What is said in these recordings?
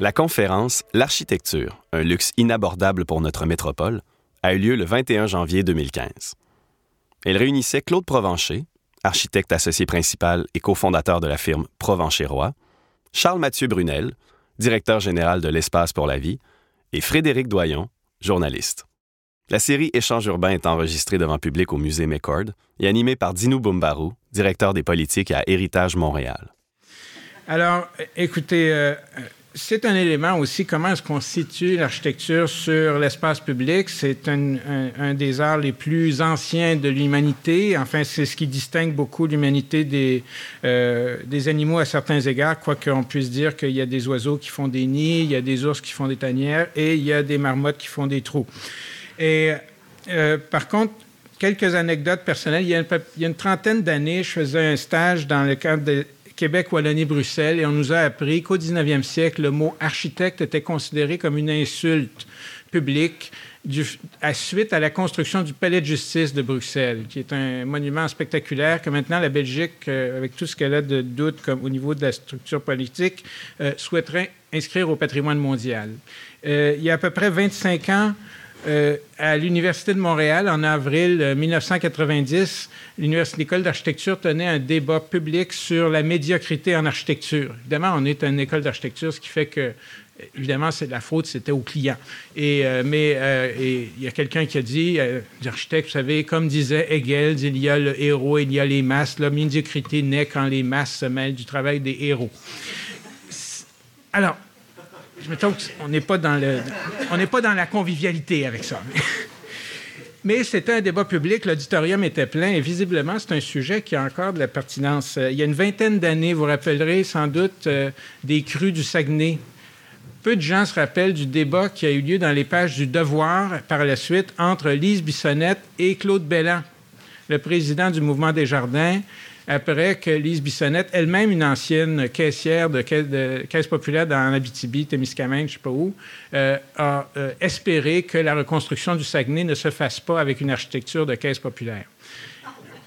La conférence L'architecture, un luxe inabordable pour notre métropole, a eu lieu le 21 janvier 2015. Elle réunissait Claude Provencher, architecte associé principal et cofondateur de la firme Provencher-Roy, Charles-Mathieu Brunel, directeur général de l'Espace pour la vie, et Frédéric Doyon, journaliste. La série Échange urbain est enregistrée devant public au musée McCord et animée par Dinou Bumbarou, directeur des politiques à Héritage Montréal. Alors, écoutez, euh, c'est un élément aussi, comment est-ce qu'on situe l'architecture sur l'espace public. C'est un, des arts les plus anciens de l'humanité. Enfin, c'est ce qui distingue beaucoup l'humanité des, euh, des animaux à certains égards, quoique on puisse dire qu'il y a des oiseaux qui font des nids, il y a des ours qui font des tanières et il y a des marmottes qui font des trous. Et euh, par contre, quelques anecdotes personnelles. Il y a une, il y a une trentaine d'années, je faisais un stage dans le cadre de Québec, Wallonie, Bruxelles, et on nous a appris qu'au 19e siècle, le mot architecte était considéré comme une insulte publique à suite à la construction du palais de justice de Bruxelles, qui est un monument spectaculaire que maintenant la Belgique, euh, avec tout ce qu'elle a de doute comme au niveau de la structure politique, euh, souhaiterait inscrire au patrimoine mondial. Euh, il y a à peu près 25 ans, euh, à l'Université de Montréal, en avril 1990, l'école d'architecture tenait un débat public sur la médiocrité en architecture. Évidemment, on est une école d'architecture, ce qui fait que, évidemment, c'est la faute, c'était aux clients. Et, euh, mais euh, il y a quelqu'un qui a dit, l'architecte, vous savez, comme disait Hegel, il y a le héros, il y a les masses. La médiocrité naît quand les masses se mêlent du travail des héros. Alors, je me trompe, on n'est pas dans le, on n'est pas dans la convivialité avec ça. Mais c'était un débat public, l'auditorium était plein et visiblement, c'est un sujet qui a encore de la pertinence. Il y a une vingtaine d'années, vous rappellerez sans doute euh, des crues du Saguenay. Peu de gens se rappellent du débat qui a eu lieu dans les pages du Devoir par la suite entre Lise Bissonnette et Claude Belland, le président du Mouvement des Jardins, après que Lise Bissonnette, elle-même une ancienne caissière de caisse, populaire dans Abitibi, Témiscamingue, je ne sais pas où, euh, a euh, espéré que la reconstruction du Saguenay ne se fasse pas avec une architecture de caisse populaire.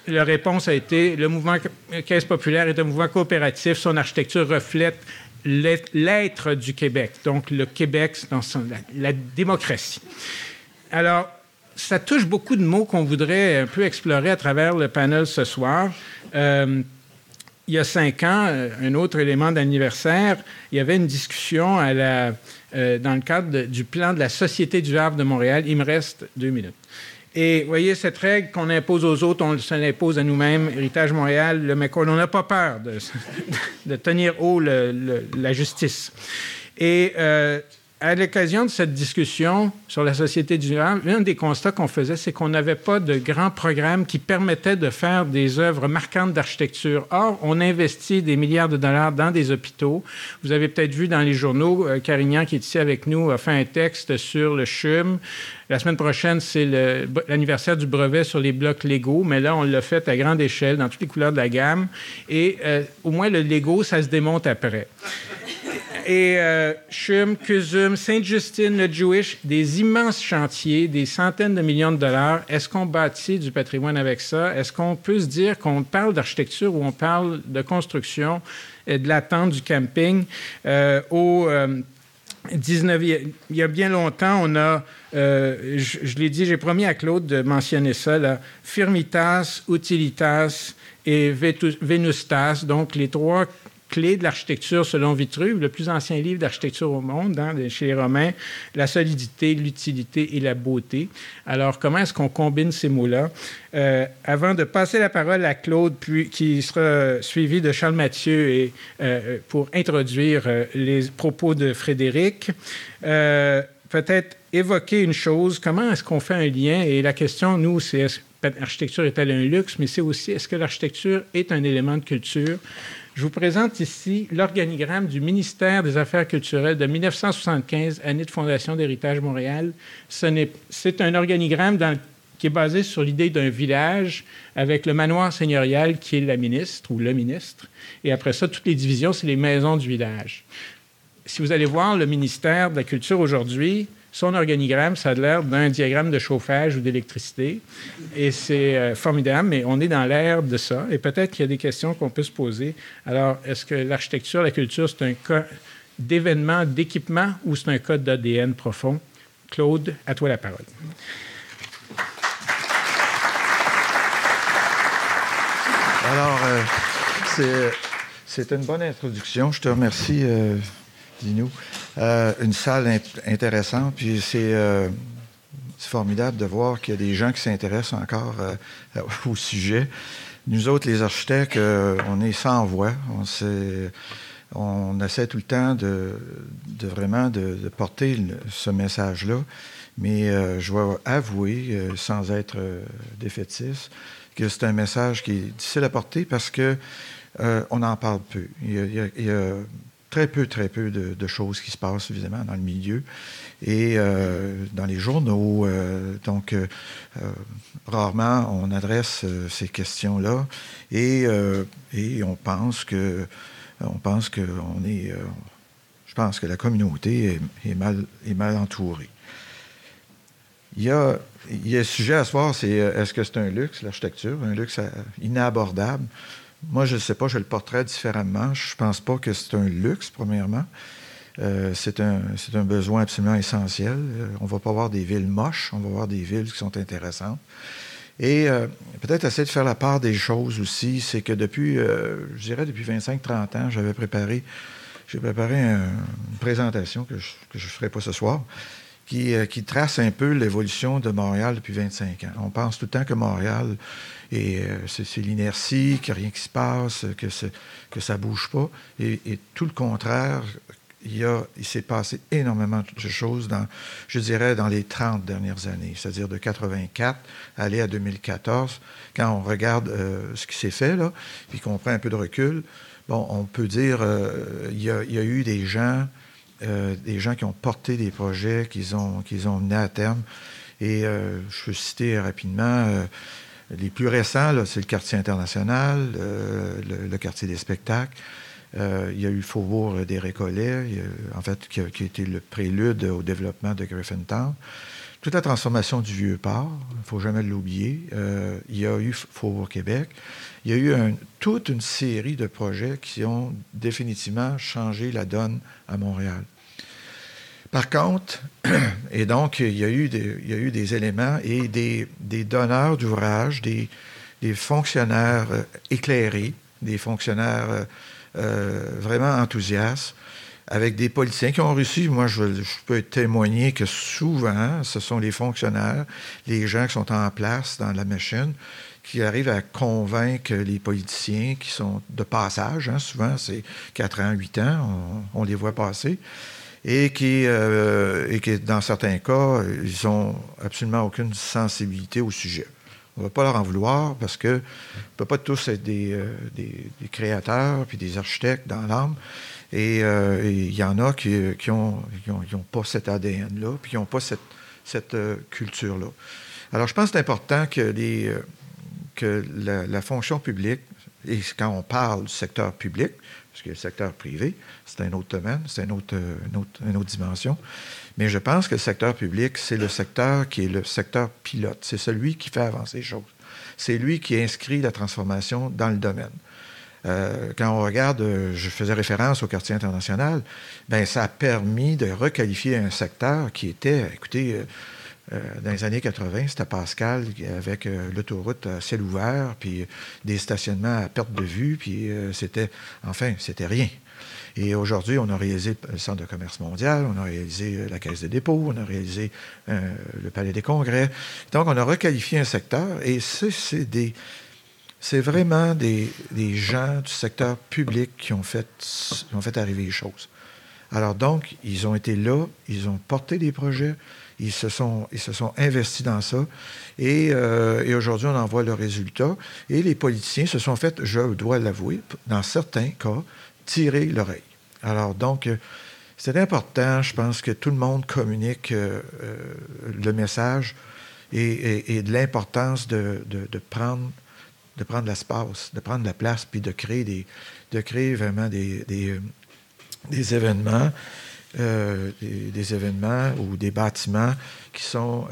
La réponse a été le mouvement Caisse populaire est un mouvement coopératif. Son architecture reflète l'être du Québec, donc le Québec dans la démocratie. Alors, ça touche beaucoup de mots qu'on voudrait un peu explorer à travers le panel ce soir. Euh, il y a cinq ans, euh, un autre élément d'anniversaire, il y avait une discussion euh, dans le cadre du plan de la Société du Havre de Montréal. Il me reste deux minutes. Et vous voyez, cette règle qu'on impose aux autres, on se l'impose à nous-mêmes. Héritage Montréal, le McCall, on n'a pas peur de, de tenir haut la justice. Et à l'occasion de cette discussion sur la société du durable, un des constats qu'on faisait, c'est qu'on n'avait pas de grands programmes qui permettaient de faire des œuvres marquantes d'architecture. Or, on investit des milliards de dollars dans des hôpitaux. Vous avez peut-être vu dans les journaux, euh, Carignan, qui est ici avec nous, a fait un texte sur le CHUM. La semaine prochaine, c'est l'anniversaire du brevet sur les blocs Lego, mais là, on l'a fait à grande échelle, dans toutes les couleurs de la gamme. Et euh, au moins, le Lego, ça se démonte après et euh, Chum, Cusum, Sainte-Justine, le Jewish, des immenses chantiers, des centaines de millions de dollars. Est-ce qu'on bâtit du patrimoine avec ça? Est-ce qu'on peut se dire qu'on parle d'architecture ou on parle de construction et de l'attente du camping? Euh, au... 19, euh, il y a bien longtemps, on a, je, je l'ai dit, j'ai promis à Claude de mentionner ça, là, firmitas, utilitas et venustas, donc les trois clé de l'architecture selon Vitruve, le plus ancien livre d'architecture au monde, hein, chez les Romains, la solidité, l'utilité et la beauté. Alors, comment est-ce qu'on combine ces mots-là? Euh, avant de passer la parole à Claude, qui sera suivi de Charles Mathieu et, euh, pour introduire euh, les propos de Frédéric, peut-être évoquer une chose, comment est-ce qu'on fait un lien? Et la question, nous, c'est l'architecture est-elle un luxe, mais c'est aussi est-ce que l'architecture est un élément de culture? Je vous présente ici l'organigramme du ministère des Affaires culturelles de 1975, année de fondation d'Héritage Montréal. C'est un organigramme qui est basé sur l'idée d'un village avec le manoir seigneurial qui est la ministre ou le ministre. Et après ça, toutes les divisions, c'est les maisons du village. Si vous allez voir le ministère de la Culture aujourd'hui, son organigramme, ça a l'air d'un diagramme de chauffage ou d'électricité. Et c'est euh, formidable, mais on est dans l'ère de ça. Et peut-être qu'il y a des questions qu'on peut se poser. Alors, est-ce que l'architecture, la culture, c'est un cas d'événement, d'équipement ou c'est un code d'ADN profond? Claude, à toi la parole. Alors, euh, c'est une bonne introduction. Je te remercie, euh, Dis-nous. Euh, une salle intéressante, puis euh, c'est formidable de voir qu'il y a des gens qui s'intéressent encore euh, au sujet. Nous autres, les architectes, on est sans voix. On, essaie tout le temps de, vraiment de, porter ce message-là. Mais je dois avouer, sans être défaitiste, que c'est un message qui est difficile à porter parce que on en parle peu. il y a très peu, très peu de, choses qui se passent, évidemment, dans le milieu et euh, dans les journaux. Euh, donc, euh, rarement on adresse ces questions-là et, et, on pense que on pense que on est, je pense que la communauté est, mal, est mal entourée. Il y a, il y a sujet à se voir, c'est est-ce que c'est un luxe, l'architecture, un luxe inabordable? Moi, je ne sais pas, je le porterais différemment. Je ne pense pas que c'est un luxe, premièrement. Euh, c'est un, besoin absolument essentiel. Euh, on ne va pas voir des villes moches, on va voir des villes qui sont intéressantes. Et euh, peut-être essayer de faire la part des choses aussi, c'est que depuis, je dirais depuis 25-30 ans, j'avais préparé, préparé une présentation que je ne ferai pas ce soir, qui trace un peu l'évolution de Montréal depuis 25 ans. On pense tout le temps que Montréal et euh, c'est l'inertie, qu'il n'y a rien qui se passe, que, ça ne bouge pas. Et, tout le contraire, il, s'est passé énormément de choses, dans, je dirais, dans les 30 dernières années, c'est-à-dire de 84 aller à 2014. Quand on regarde euh, ce qui s'est fait, là, puis qu'on prend un peu de recul, bon, on peut dire euh, il, y a, eu des gens, des gens qui ont porté des projets qu'ils ont, qu'ils ont menés à terme. Et je peux citer rapidement les plus récents, c'est le quartier international, euh, le, quartier des spectacles. Euh, il y a eu Faubourg des Récollets, en fait, qui a, été le prélude au développement de Griffintown. Toute la transformation du Vieux-Port, il ne faut jamais l'oublier. Euh, il y a eu Faubourg Québec. Il y a eu toute une série de projets qui ont définitivement changé la donne à Montréal. Par contre, et donc, il y a eu des, éléments et des, donneurs d'ouvrages, des, fonctionnaires euh, éclairés, des fonctionnaires euh, euh, vraiment enthousiastes, avec des politiciens qui ont reçu, moi je, peux témoigner que souvent, ce sont les fonctionnaires, les gens qui sont en place dans la machine, qui arrivent à convaincre les politiciens qui sont de passage, hein, souvent c'est 4 ans, 8 ans, on les voit passer, et qui, euh, et qui, dans certains cas, ils n'ont absolument aucune sensibilité au sujet. On ne va pas leur en vouloir parce qu'on ne peut pas tous être des, euh, des, créateurs puis des architectes dans l'âme. Et euh, il y en a qui n'ont pas cet ADN-là, puis qui n'ont pas cette, culture-là. Alors, je pense que c'est important que la, la, fonction publique, et quand on parle du secteur public, parce que le secteur privé, c'est un autre domaine, c'est une autre, dimension. Mais je pense que le secteur public, c'est le secteur qui est le secteur pilote. C'est celui qui fait avancer les choses. C'est lui qui inscrit la transformation dans le domaine. Euh, quand on regarde, euh, je faisais référence au quartier international, ben ça a permis de requalifier un secteur qui était, écoutez, euh, dans les années 80, c'était Pascal avec l'autoroute à ciel ouvert, puis des stationnements à perte de vue, puis c'était, enfin, c'était rien. Et aujourd'hui, on a réalisé le Centre de commerce mondial, on a réalisé euh, la Caisse de dépôt, on a réalisé euh, le Palais des congrès. Donc, on a requalifié un secteur et c'est des... Vraiment des, gens du secteur public qui ont fait, ont fait arriver les choses. Alors donc, ils ont été là, ils ont porté des projets, ils se sont, ils se sont investis dans ça. Et, et aujourd'hui, on en voit le résultat. Et les politiciens se sont fait, je dois l'avouer, dans certains cas, tirer l'oreille. Alors donc, c'est important, je pense, que tout le monde communique euh, euh, le message et, de l'importance de, prendre, de prendre l'espace, de prendre la place, puis de créer, des, de créer vraiment des, des événements. Euh, des, événements ou des bâtiments qui sont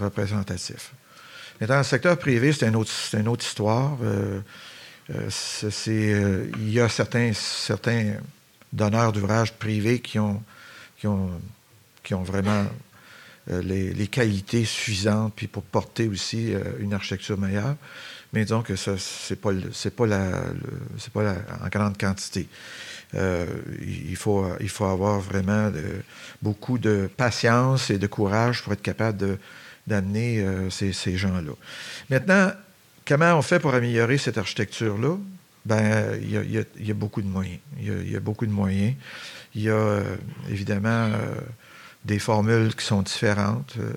représentatifs. Mais dans le secteur privé, c'est une autre, histoire. il y a certains, certains donneurs d'ouvrages privés qui ont, vraiment euh, les, qualités suffisantes puis pour porter aussi euh, une architecture meilleure. Mais disons que ce n'est pas en grande quantité. Euh, il, faut, il faut avoir vraiment beaucoup de patience et de courage pour être capable d'amener ces, ces gens-là. Maintenant, comment on fait pour améliorer cette architecture-là? ben, il y, a, beaucoup de moyens. Il y a, beaucoup de moyens. Il y a euh, évidemment euh, des formules qui sont différentes, euh,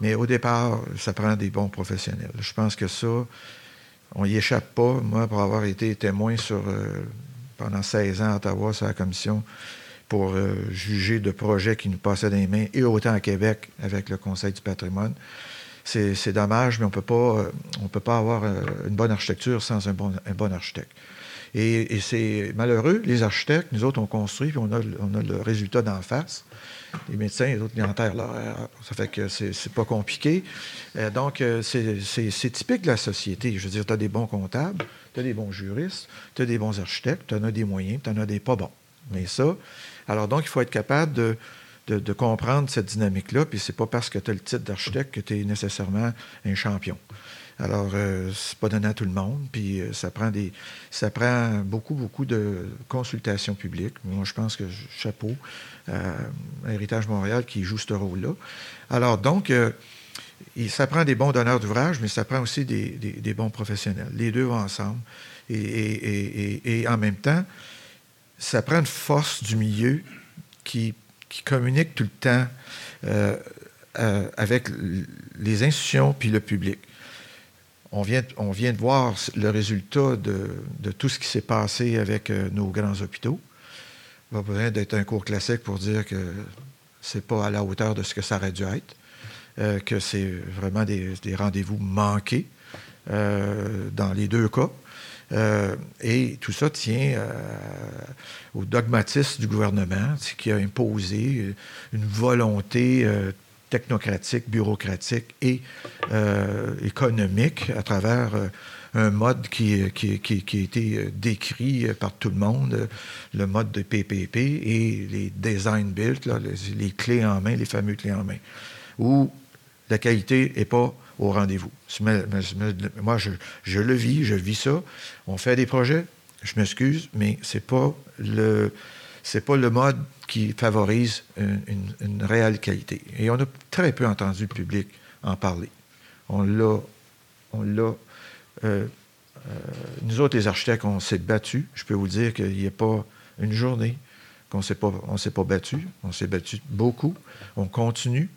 mais au départ, ça prend des bons professionnels. Je pense que ça, on n'y échappe pas. Moi, pour avoir été témoin sur, pendant 16 ans à Ottawa sur la commission pour juger de projets qui nous passaient des mains, et autant à Québec avec le Conseil du patrimoine, c'est dommage, mais on euh, ne peut pas avoir euh, une bonne architecture sans un bon, architecte. Et, c'est malheureux, les architectes, nous autres, on construit, puis on a le résultat d'en face. Les médecins, les autres, enterrent là. Ça fait que c'est pas compliqué. Euh, donc, c'est typique de la société. Je veux dire, tu as des bons comptables, tu as des bons juristes, tu as des bons architectes, tu en as des moyens, tu en as des pas bons. Mais ça, alors donc, il faut être capable de, de, comprendre cette dynamique-là. Puis c'est pas parce que tu as le titre d'architecte que tu es nécessairement un champion. Alors, euh, c'est pas donné à tout le monde, puis euh, ça prend beaucoup, beaucoup de consultations publiques. Moi, je pense que chapeau à euh, Héritage Montréal qui joue ce rôle-là. Alors, donc, ça prend des bons donneurs d'ouvrage, mais ça prend aussi des, bons professionnels. Les deux ensemble. Et, en même temps, ça prend une force du milieu qui communique tout le temps euh, euh, avec les institutions puis le public. On vient, de voir le résultat de, tout ce qui s'est passé avec euh, nos grands hôpitaux. Il va besoin d'être un cours classique pour dire que c'est pas à la hauteur de ce que ça aurait dû être, que c'est vraiment des, rendez-vous manqués dans les deux cas. Euh, et tout ça tient euh, au dogmatisme du gouvernement qui a imposé une volonté euh, technocratique, bureaucratique et économique à travers un mode qui, a été décrit par tout le monde, le mode de PPP et les design build, les, clés en main, les fameux clés en main, où la qualité n'est pas au rendez-vous. Moi, je, le vis, je vis ça. On fait des projets, je m'excuse, mais ce n'est pas, pas le mode qui favorise une, réelle qualité. Et on a très peu entendu le public en parler. On l'a. On l'a euh, euh, nous autres, les architectes, on s'est battus. Je peux vous dire qu'il n'y a pas une journée qu'on ne s'est pas battu. On s'est battu beaucoup. On continue.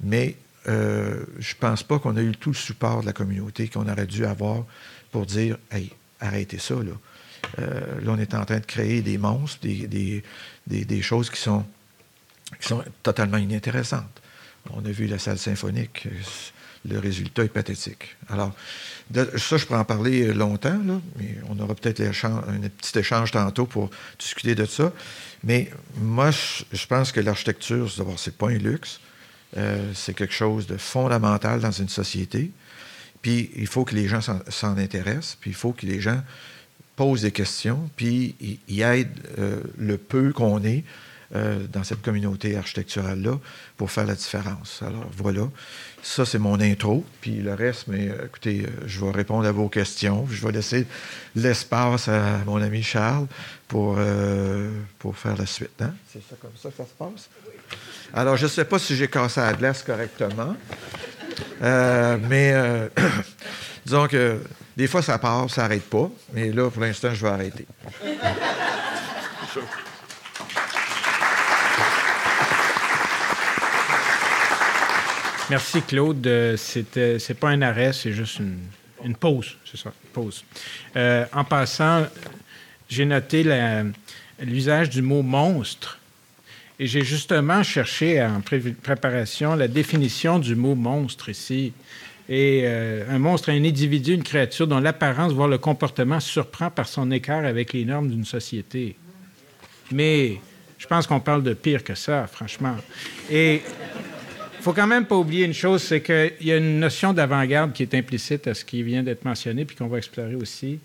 Mais euh, je ne pense pas qu'on a eu tout le support de la communauté qu'on aurait dû avoir pour dire Hey, arrêtez ça. Là. Là, on est en train de créer des monstres, des, choses qui sont, totalement inintéressantes. On a vu la salle symphonique. Le résultat est pathétique. Alors, ça, je pourrais en parler longtemps, mais on aura peut-être un petit échange tantôt pour discuter de ça. Mais moi, je, pense que l'architecture, d'abord, ce n'est pas un luxe. Euh, c'est quelque chose de fondamental dans une société. Puis il faut que les gens s'en intéressent, puis il faut que les gens posent des questions, puis ils aident euh, le peu qu'on est euh, dans cette communauté architecturale-là pour faire la différence. Alors voilà, ça c'est mon intro, puis le reste, mais écoutez, je vais répondre à vos questions, je vais laisser l'espace à mon ami Charles pour, pour faire la suite. Hein? C'est ça comme ça que ça se passe? Alors, je ne sais pas si j'ai cassé la glace correctement, euh, mais euh, Disons que des fois, ça part, ça n'arrête pas. Mais là, pour l'instant, je vais arrêter. Merci, Claude. Euh, c'était, c'est pas un arrêt, c'est juste une, pause. C'est ça, pause. Euh, en passant, j'ai noté l'usage du mot monstre. Et j'ai justement cherché en préparation la définition du mot monstre ici. Et euh, un monstre un individu, une créature dont l'apparence, voire le comportement surprend par son écart avec les normes d'une société. Mais je pense qu'on parle de pire que ça, franchement. Et il faut quand même pas oublier une chose, c'est qu'il y a une notion d'avant-garde qui est implicite à ce qui vient d'être mentionné, puis qu'on va explorer aussi.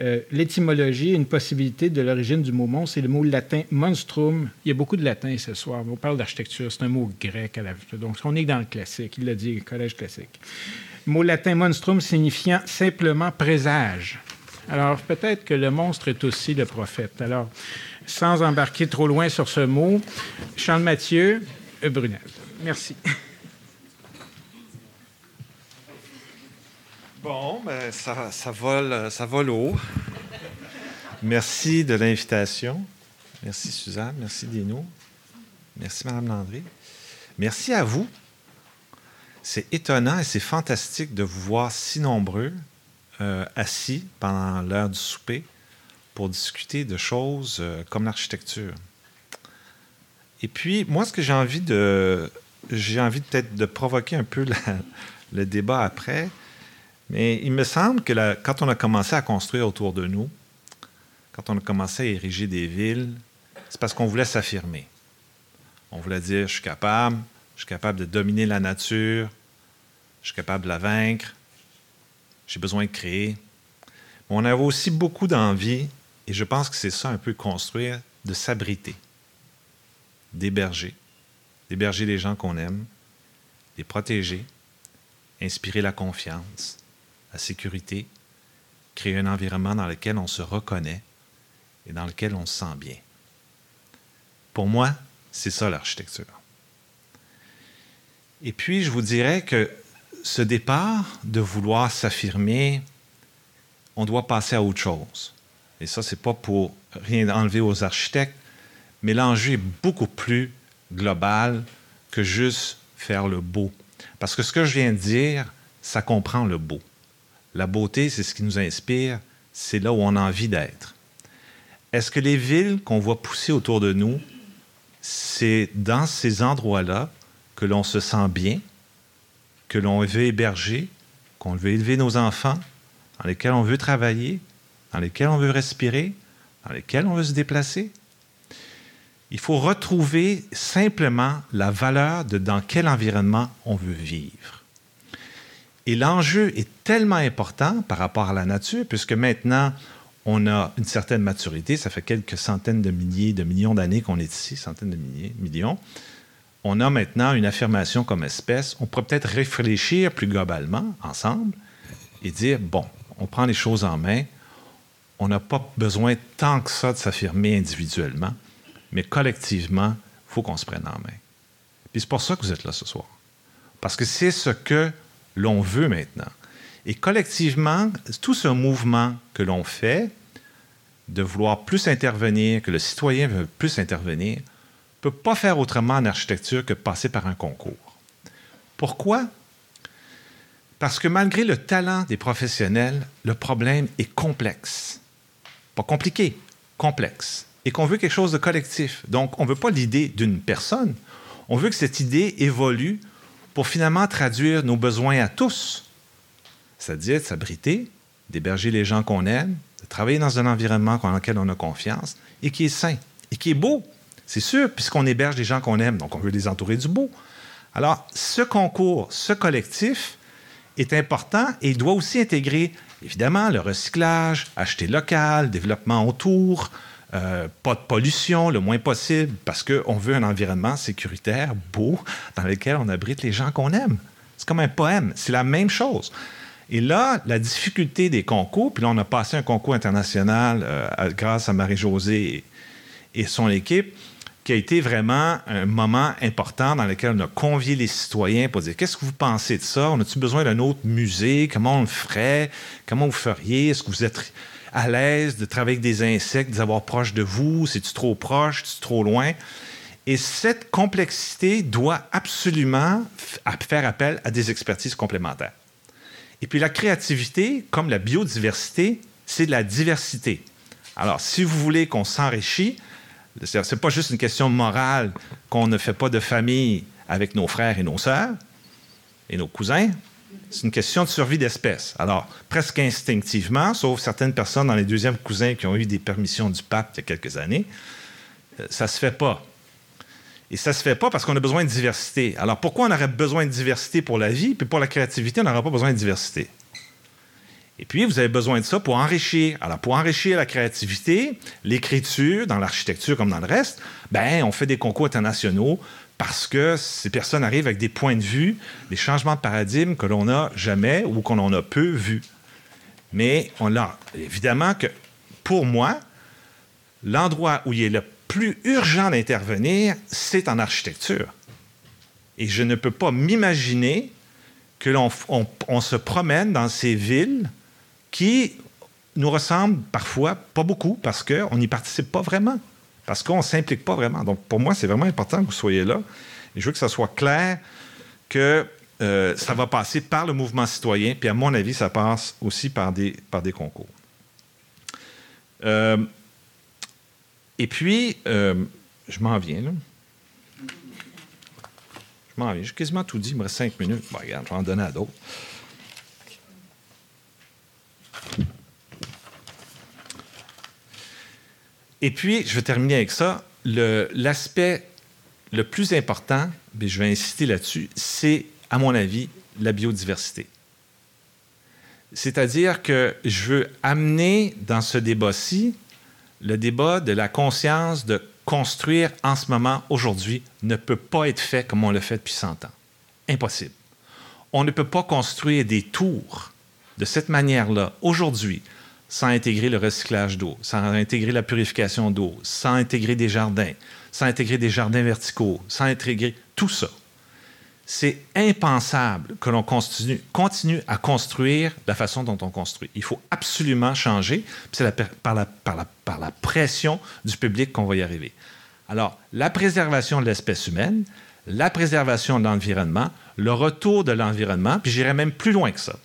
Euh, l'étymologie, une possibilité de l'origine du mot monstre, c'est le mot latin monstrum. Il y a beaucoup de latin ce soir. On parle d'architecture, c'est un mot grec. À la... Donc, on est dans le classique. Il l'a dit, collège classique. Mot latin monstrum signifiant simplement présage. Alors, peut-être que le monstre est aussi le prophète. Alors, sans embarquer trop loin sur ce mot, Charles Mathieu, Brunel. Merci. Bon, ben, ça, ça, vole, ça vole haut. Merci de l'invitation. Merci Suzanne, merci Dino. Merci Madame Landry. Merci à vous. C'est étonnant et c'est fantastique de vous voir si nombreux euh, assis pendant l'heure du souper pour discuter de choses euh, comme l'architecture. Et puis, moi, ce que j'ai envie de. J'ai envie peut-être de provoquer un peu le débat après, mais il me semble que quand on a commencé à construire autour de nous, quand on a commencé à ériger des villes, c'est parce qu'on voulait s'affirmer. On voulait dire, je suis capable, je suis capable de dominer la nature, je suis capable de la vaincre, j'ai besoin de créer. Mais on avait aussi beaucoup d'envie, et je pense que c'est ça un peu construire, de s'abriter, d'héberger, d'héberger les gens qu'on aime, les protéger, inspirer la confiance, la sécurité, créer un environnement dans lequel on se reconnaît et dans lequel on se sent bien. Pour moi, c'est ça l'architecture. Et puis, je vous dirais que ce départ de vouloir s'affirmer, on doit passer à autre chose. Et ça, c'est pas pour rien enlever aux architectes, mais l'enjeu est beaucoup plus global que juste faire le beau. Parce que ce que je viens de dire, ça comprend le beau. La beauté, c'est ce qui nous inspire, c'est là où on a envie d'être. Est-ce que les villes qu'on voit pousser autour de nous, c'est dans ces endroits-là que l'on se sent bien, que l'on veut héberger, qu'on veut élever nos enfants, dans lesquels on veut travailler, dans lesquels on veut respirer, dans lesquels on veut se déplacer? Il faut retrouver simplement la valeur de dans quel environnement on veut vivre. Et l'enjeu est tellement important par rapport à la nature, puisque maintenant, on a une certaine maturité. Ça fait quelques centaines de milliers, de millions d'années qu'on est ici, centaines de milliers, millions. On a maintenant une affirmation comme espèce. On pourrait peut-être réfléchir plus globalement, ensemble, et dire, bon, on prend les choses en main. On n'a pas besoin tant que ça de s'affirmer individuellement, mais collectivement, il faut qu'on se prenne en main. Puis c'est pour ça que vous êtes là ce soir. Parce que c'est ce que l'on veut maintenant. Et collectivement, tout ce mouvement que l'on fait, de vouloir plus intervenir, que le citoyen veut plus intervenir, ne peut pas faire autrement en architecture que passer par un concours. Pourquoi? Parce que malgré le talent des professionnels, le problème est complexe. Pas compliqué, complexe. Et qu'on veut quelque chose de collectif. Donc, on ne veut pas l'idée d'une personne. On veut que cette idée évolue pour finalement traduire nos besoins à tous, c'est-à-dire de s'abriter, d'héberger les gens qu'on aime, de travailler dans un environnement dans lequel on a confiance et qui est sain et qui est beau. C'est sûr, puisqu'on héberge les gens qu'on aime, donc on veut les entourer du beau. Alors, ce concours, ce collectif est important et il doit aussi intégrer, évidemment, le recyclage, acheter local, développement autour, euh, pas de pollution le moins possible parce qu'on veut un environnement sécuritaire, beau, dans lequel on abrite les gens qu'on aime. C'est comme un poème, c'est la même chose. Et là, la difficulté des concours, puis là, on a passé un concours international euh, grâce à Marie-Josée et, son équipe, qui a été vraiment un moment important dans lequel on a convié les citoyens pour dire qu'est-ce que vous pensez de ça? On a-t-il besoin d'un autre musée? Comment on le ferait? Comment vous feriez? Est-ce que vous êtes à l'aise de travailler avec des insectes, de les avoir proches de vous? C'est-tu trop proche? C'est-tu trop loin? Et cette complexité doit absolument faire appel à des expertises complémentaires. Et puis la créativité, comme la biodiversité, c'est de la diversité. Alors, si vous voulez qu'on s'enrichit, ce n'est pas juste une question morale qu'on ne fait pas de famille avec nos frères et nos sœurs et nos cousins. C'est une question de survie d'espèce. Alors, presque instinctivement, sauf certaines personnes dans les deuxièmes cousins qui ont eu des permissions du pape il y a quelques années, euh, ça ne se fait pas. Et ça ne se fait pas parce qu'on a besoin de diversité. Alors, pourquoi on aurait besoin de diversité pour la vie, puis pour la créativité, on n'aurait pas besoin de diversité? Et puis, vous avez besoin de ça pour enrichir. Alors, pour enrichir la créativité, l'écriture, dans l'architecture comme dans le reste, ben, on fait des concours internationaux parce que ces personnes arrivent avec des points de vue, des changements de paradigme que l'on n'a jamais ou qu'on en a peu vus. Mais on l'a. Évidemment que, pour moi, l'endroit où il est le plus urgent d'intervenir, c'est en architecture. Et je ne peux pas m'imaginer que l'on on se promène dans ces villes qui nous ressemble parfois, pas beaucoup, parce qu'on n'y participe pas vraiment, parce qu'on ne s'implique pas vraiment. Donc, pour moi, c'est vraiment important que vous soyez là. Et je veux que ça soit clair que euh, ça va passer par le mouvement citoyen, puis à mon avis, ça passe aussi par des, concours. Euh, et puis, euh, je m'en viens, là. Je m'en viens. J'ai quasiment tout dit. Il me reste cinq minutes. Regarde, je vais en donner à d'autres. Et puis, je vais terminer avec ça. L'aspect le, plus important, mais je vais insister là-dessus, c'est, à mon avis, la biodiversité. C'est-à-dire que je veux amener dans ce débat-ci le débat de la conscience de construire en ce moment, aujourd'hui, ne peut pas être fait comme on l'a fait depuis 100 ans. Impossible. On ne peut pas construire des tours de cette manière-là, aujourd'hui, sans intégrer le recyclage d'eau, sans intégrer la purification d'eau, sans intégrer des jardins, sans intégrer des jardins verticaux, sans intégrer tout ça. C'est impensable que l'on continue, à construire la façon dont on construit. Il faut absolument changer. C'est par, la, par, la, par la pression du public qu'on va y arriver. Alors, la préservation de l'espèce humaine, la préservation de l'environnement, le retour de l'environnement, puis j'irai même plus loin que ça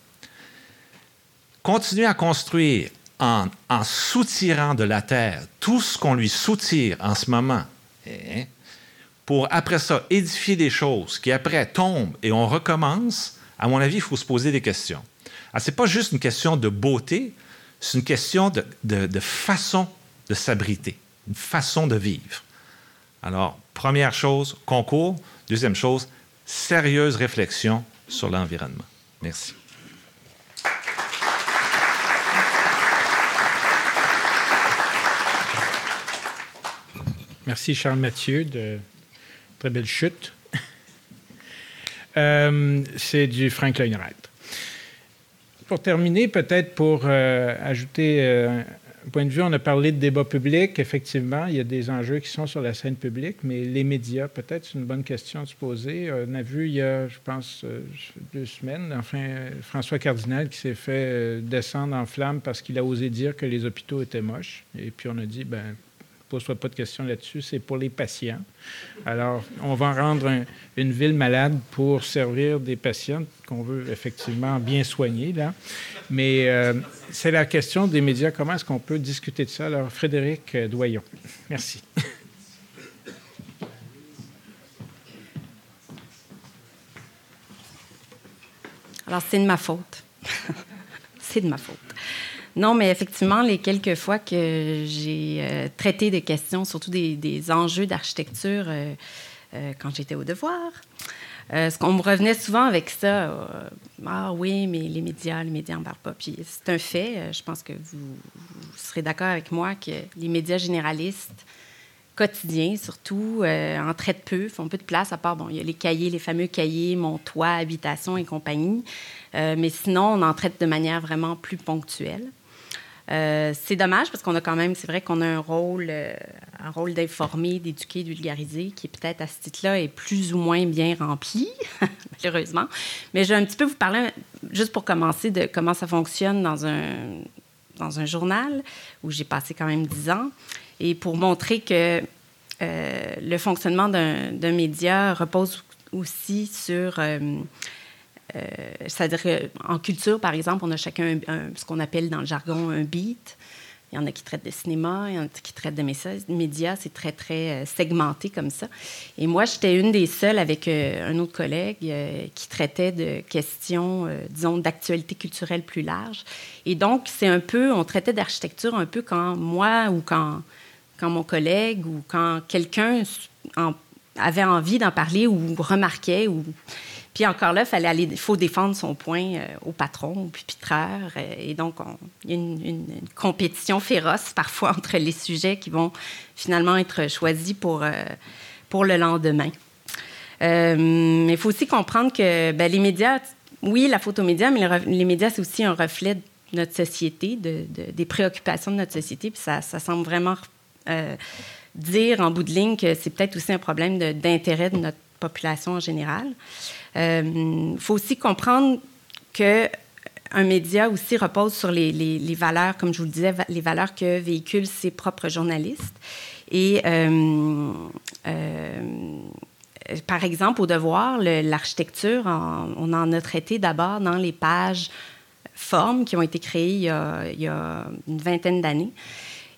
continuer à construire en, soutirant de la terre tout ce qu'on lui soutire en ce moment, hein, pour après ça édifier des choses qui après tombent et on recommence, à mon avis, il faut se poser des questions. Ce n'est pas juste une question de beauté, c'est une question de, de façon de s'abriter, une façon de vivre. Alors, première chose, concours. Deuxième chose, sérieuse réflexion sur l'environnement. Merci. Merci Charles Mathieu de très belle chute. Euh, c'est du Frank Lloyd-Wright. Pour terminer, peut-être pour euh, ajouter euh, un point de vue, on a parlé de débat public. Effectivement, il y a des enjeux qui sont sur la scène publique, mais les médias, peut-être, c'est une bonne question à se poser. On a vu il y a, je pense, deux semaines, enfin, François Cardinal qui s'est fait descendre en flammes parce qu'il a osé dire que les hôpitaux étaient moches. Et puis on a dit, ben pose pas de questions là-dessus, c'est pour les patients. Alors, on va rendre une ville malade pour servir des patients qu'on veut effectivement bien soigner, là. Mais euh, c'est la question des médias. Comment est-ce qu'on peut discuter de ça? Alors, Frédéric Doyon. Merci. Alors, c'est de ma faute. c'est de ma faute. Non, mais effectivement, les quelques fois que j'ai euh, traité des questions, surtout des, enjeux d'architecture euh, euh, quand j'étais au devoir, ce qu'on me revenait souvent avec ça, ah oui, mais les médias, les médias n'en parlent pas. Puis c'est un fait, je pense que vous, vous serez d'accord avec moi que les médias généralistes, quotidiens surtout, en traitent peu, font peu de place, à part, bon, il y a les cahiers, les fameux cahiers, mon toit, habitation et compagnie. mais sinon, on en traite de manière vraiment plus ponctuelle. Euh, c'est dommage parce qu'on a quand même, c'est vrai qu'on a un rôle, euh, un rôle d'informer, d'éduquer, de vulgariser, qui peut-être à ce titre-là est plus ou moins bien rempli, malheureusement. Mais je vais un petit peu vous parler, juste pour commencer, de comment ça fonctionne dans un, dans un journal où j'ai passé quand même dix ans, et pour montrer que le fonctionnement d'un média repose aussi sur c'est-à-dire en culture, par exemple, on a chacun ce qu'on appelle dans le jargon un beat. Il y en a qui traitent de cinéma, il y en a qui traitent de médias. C'est très, très euh, segmenté comme ça. Et moi, j'étais une des seules avec euh, un autre collègue euh, qui traitait de questions, disons, d'actualité culturelle plus large. Et donc, c'est un peu, on traitait d'architecture un peu quand moi ou quand, quand mon collègue ou quand quelqu'un avait envie d'en parler ou remarquait ou puis encore là, il faut défendre son point euh, au patron, au pupitreur. Euh, et donc, il y a une, compétition féroce parfois entre les sujets qui vont finalement être choisis pour, euh, pour le lendemain. mais il faut aussi comprendre que ben, les médias, oui, la photomédia, mais les médias, c'est aussi un reflet de notre société, de, des préoccupations de notre société. Puis ça, ça semble vraiment dire en bout de ligne que c'est peut-être aussi un problème d'intérêt de, notre population en général. Il euh, faut aussi comprendre que un média aussi repose sur les, valeurs, comme je vous le disais, les valeurs que véhiculent ses propres journalistes. Et euh, euh, par exemple, au devoir, l'architecture, on en a traité d'abord dans les pages formes qui ont été créées il y a une vingtaine d'années.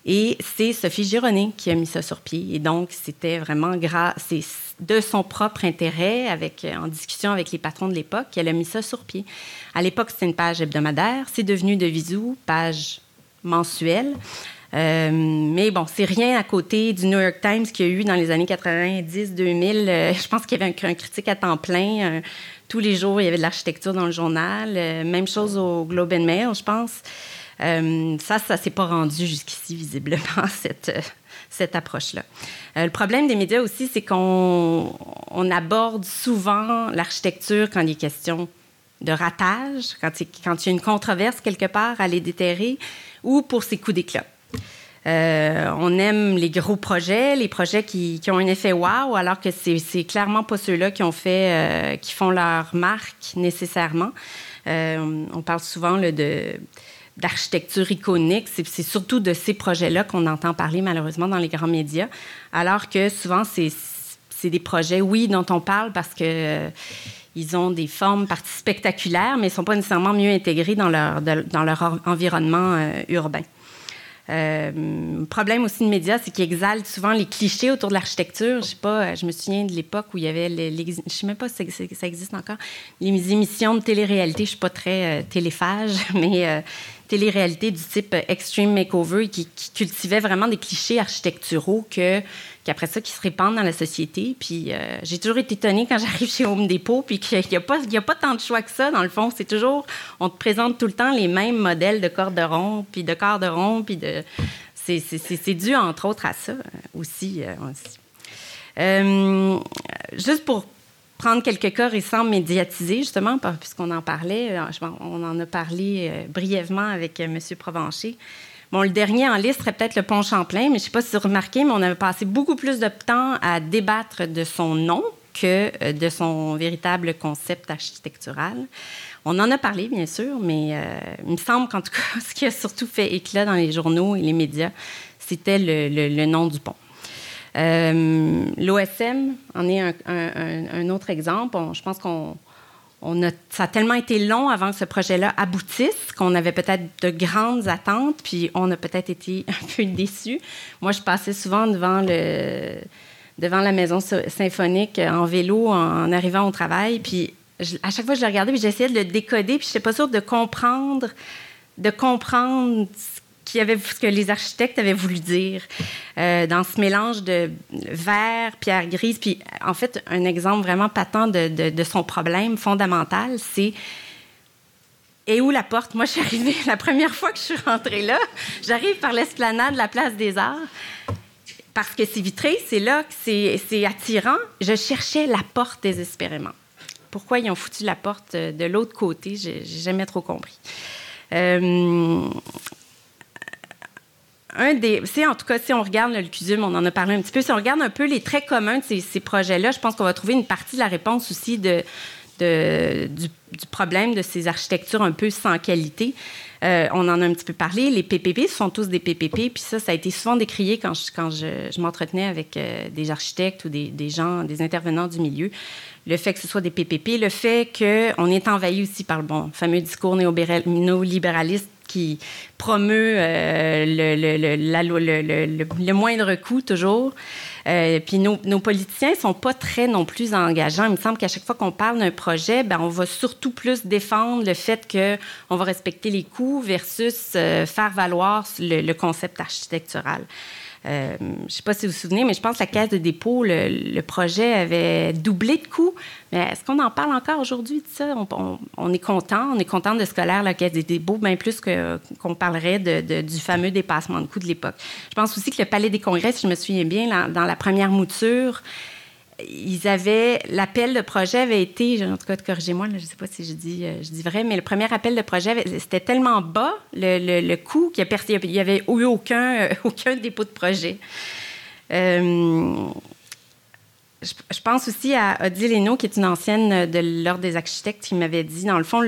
Et c'est Sophie Gironet qui a mis ça sur pied. Et donc, c'était vraiment de son propre intérêt, euh, en discussion avec les patrons de l'époque, qu'elle a mis ça sur pied. À l'époque, c'était une page hebdomadaire. C'est devenu de Visou, page mensuelle. Euh, mais bon, c'est rien à côté du New York Times qu'il y a eu dans les années 90-2000. Euh, je pense qu'il y avait un, critique à temps plein. tous les jours, il y avait de l'architecture dans le journal. même chose au Globe and Mail, je pense. Ça, ça s'est pas rendu jusqu'ici, visiblement, cette, cette approche-là. Euh, le problème des médias aussi, c'est qu'on on aborde souvent l'architecture quand il est question de ratage, quand, il y a une controverse quelque part à les déterrer, ou pour ses coups d'éclat. Euh, on aime les gros projets, les projets qui, ont un effet wow, alors que c'est clairement pas ceux-là qui ont fait, euh, qui font leur marque nécessairement. on parle souvent là, de d'architecture iconique. C'est surtout de ces projets-là qu'on entend parler malheureusement dans les grands médias, alors que souvent c'est des projets, oui, dont on parle parce que euh, ils ont des formes parties spectaculaires, mais ils sont pas nécessairement mieux intégrés dans leur, dans leur environnement euh, urbain. Euh, problème aussi de médias, c'est qu'ils exaltent souvent les clichés autour de l'architecture. Je sais pas, je me souviens de l'époque où il y avait, les, je sais même pas si ça, existe encore, les émissions de télé-réalité. Je suis pas très téléphage, mais télé-réalité du type Extreme Makeover qui, qui cultivait vraiment des clichés architecturaux que qu'après ça, qui se répandent dans la société. Puis euh, j'ai toujours été étonnée quand j'arrive chez Home Depot, puis qu'il n'y a, pas, a pas tant de choix que ça, dans le fond. C'est toujours, on te présente tout le temps les mêmes modèles de cordes de rond, puis de corps de rond, puis de... C'est dû, entre autres, à ça euh, aussi. Euh, juste pour prendre quelques cas récents médiatisés, justement, puisqu'on en parlait. Euh, on en a parlé euh, brièvement avec euh, M. Provencher. Bon, le dernier en liste serait peut-être le Pont Champlain, mais je ne sais pas si vous remarqué, mais on avait passé beaucoup plus de temps à débattre de son nom que de son véritable concept architectural. On en a parlé, bien sûr, mais il me semble qu'en tout cas, ce qui a surtout fait éclat dans les journaux et les médias, c'était le nom du pont. Euh, L'OSM en est un, autre exemple. je pense qu'on ça a tellement été long avant que ce projet-là aboutisse qu'on avait peut-être de grandes attentes, puis on a peut-être été un peu déçus. Moi, je passais souvent devant le devant la maison symphonique en vélo en, arrivant au travail, puis à chaque fois je le regardais, puis j'essayais de le décoder, puis je n'étais pas sûre de comprendre de comprendre avait, ce que les architectes avaient voulu dire euh, dans ce mélange de vert, pierre grise. Puis, en fait, un exemple vraiment patent de, son problème fondamental, c'est et où la porte? Moi, je suis arrivée la première fois que je suis rentrée là. J'arrive par l'esplanade de la place des Arts. Parce que c'est vitré, c'est là, c'est attirant. Je cherchais la porte désespérément. Pourquoi ils ont foutu la porte de l'autre côté? J'ai jamais trop compris. Euh, un des, en tout cas, si on regarde le CUSUM, on en a parlé un petit peu, si on regarde un peu les traits communs de ces, projets-là, je pense qu'on va trouver une partie de la réponse aussi du, problème de ces architectures un peu sans qualité. Euh, on en a un petit peu parlé. Les PPP sont tous des PPP. Puis ça, ça a été souvent décrié quand je, m'entretenais avec euh, des architectes ou des, gens, des intervenants du milieu. Le fait que ce soit des PPP, le fait qu'on est envahi aussi par le fameux discours néolibéraliste qui promeut euh, le, moindre coût toujours. Euh, puis nos, nos, politiciens sont pas très non plus engageants. Il me semble qu'à chaque fois qu'on parle d'un projet, ben on va surtout plus défendre le fait qu'on va respecter les coûts versus euh, faire valoir le, concept architectural. Euh, je ne sais pas si vous vous souvenez, mais je pense que la Caisse de dépôt, le, projet avait doublé de coûts. Mais est-ce qu'on en parle encore aujourd'hui de ça? On, est content, on est content de l'air la Caisse des dépôts, bien plus qu'on parlerait du fameux dépassement de coûts de l'époque. Je pense aussi que le Palais des Congrès, si je me souviens bien, dans la première mouture, ils avaient l'appel de projet avait été, en tout cas, corrigez-moi, je ne sais pas si je dis, euh, je dis vrai, mais le premier appel de projet c'était tellement bas le, le, coût qu'il n'y avait eu aucun, euh, aucun dépôt de projet. Euh, je, pense aussi à Odile Hainaut, qui est une ancienne de l'Ordre des architectes, qui m'avait dit, dans le fond,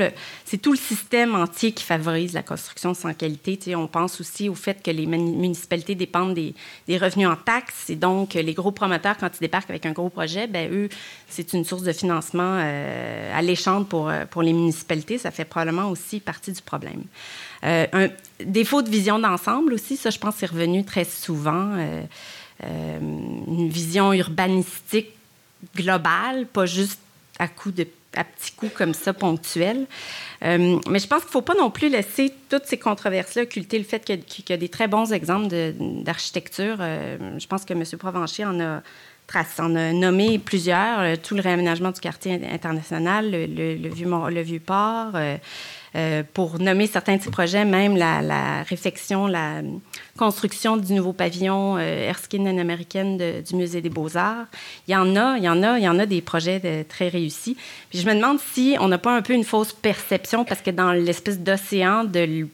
c'est tout le système entier qui favorise la construction sans qualité. on pense aussi au fait que les municipalités dépendent des, revenus en taxes, et donc les gros promoteurs, quand ils débarquent avec un gros projet, ben eux, c'est une source de financement euh, alléchante pour, euh, pour les municipalités. Ça fait probablement aussi partie du problème. Euh, un défaut de vision d'ensemble aussi, ça, je pense, c'est revenu très souvent. Euh, une vision urbanistique globale, pas juste à coup petits coups comme ça, ponctuels. Euh, mais je pense qu'il ne faut pas non plus laisser toutes ces controverses-là occulter le fait qu'il y, a des très bons exemples d'architecture. Euh, je pense que M. Provencher en a, nommé plusieurs. tout le réaménagement du quartier international, le, le, vieux, le vieux port, euh, pour nommer certains de ces projets, même la, réflexion, la construction du nouveau pavillon euh, Erskine américaine du Musée des Beaux-Arts. Il y en a, il y en a, il y en a des projets très réussis. Je me demande si on n'a pas un peu une fausse perception, parce que dans l'espèce d'océan de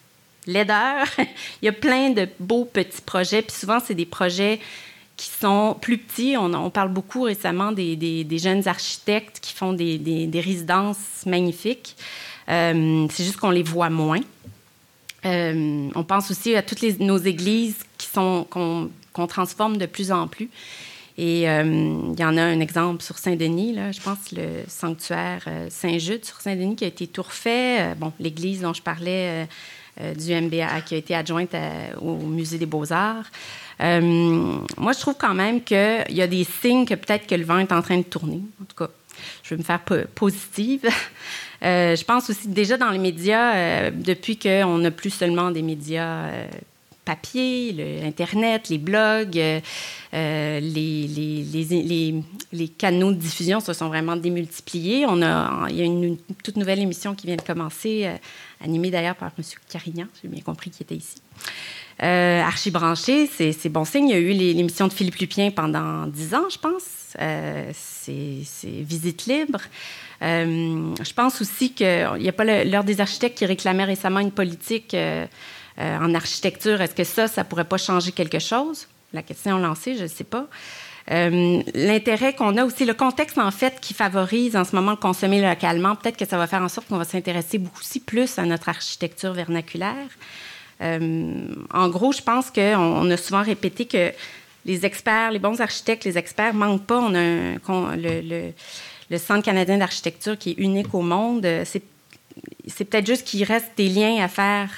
laideur, il y a plein de beaux petits projets, puis souvent, c'est des projets qui sont plus petits. On, parle beaucoup récemment des, jeunes architectes qui font des résidences magnifiques. Euh, c'est juste qu'on les voit moins. Euh, on pense aussi à toutes nos églises qui sont qu'on transforme de plus en plus. Et euh, il y en a un exemple sur Saint-Denis, je pense le sanctuaire Saint-Jude sur Saint-Denis qui a été tout refait. bon, l'église dont je parlais du MBA qui a été adjointe au Musée des Beaux-Arts. moi, je trouve quand même qu'il y a des signes que peut-être que le vent est en train de tourner. En tout cas, je vais me faire positive. Euh, je pense aussi déjà dans les médias, euh, depuis qu'on n'a plus seulement des médias euh, papier, le les blogs, les, les, les, canaux de diffusion se sont vraiment démultipliés. On a, il y a une, toute nouvelle émission qui vient de commencer, animée d'ailleurs par M. Carignan, j'ai bien compris qu'il était ici. Euh, archibranché, c'est bon signe. Il y a eu l'émission de Philippe Lupien pendant dix ans, je pense. c'est Visite libre. Euh, je pense aussi qu'il n'y a pas l'Ordre des architectes qui réclamait récemment une politique euh, euh, en architecture. Est-ce que ça, ça ne pourrait pas changer quelque chose? La question lancée, je ne sais pas. L'intérêt qu'on a aussi, le contexte en fait qui favorise en ce moment le consommer localement, peut-être que ça va faire en sorte qu'on va s'intéresser beaucoup plus à notre architecture vernaculaire. en gros, je pense qu'on a souvent répété que les experts, les bons architectes, les experts manquent pas. Centre canadien d'architecture qui est unique au monde. Euh, c'est peut-être juste qu'il reste des liens à faire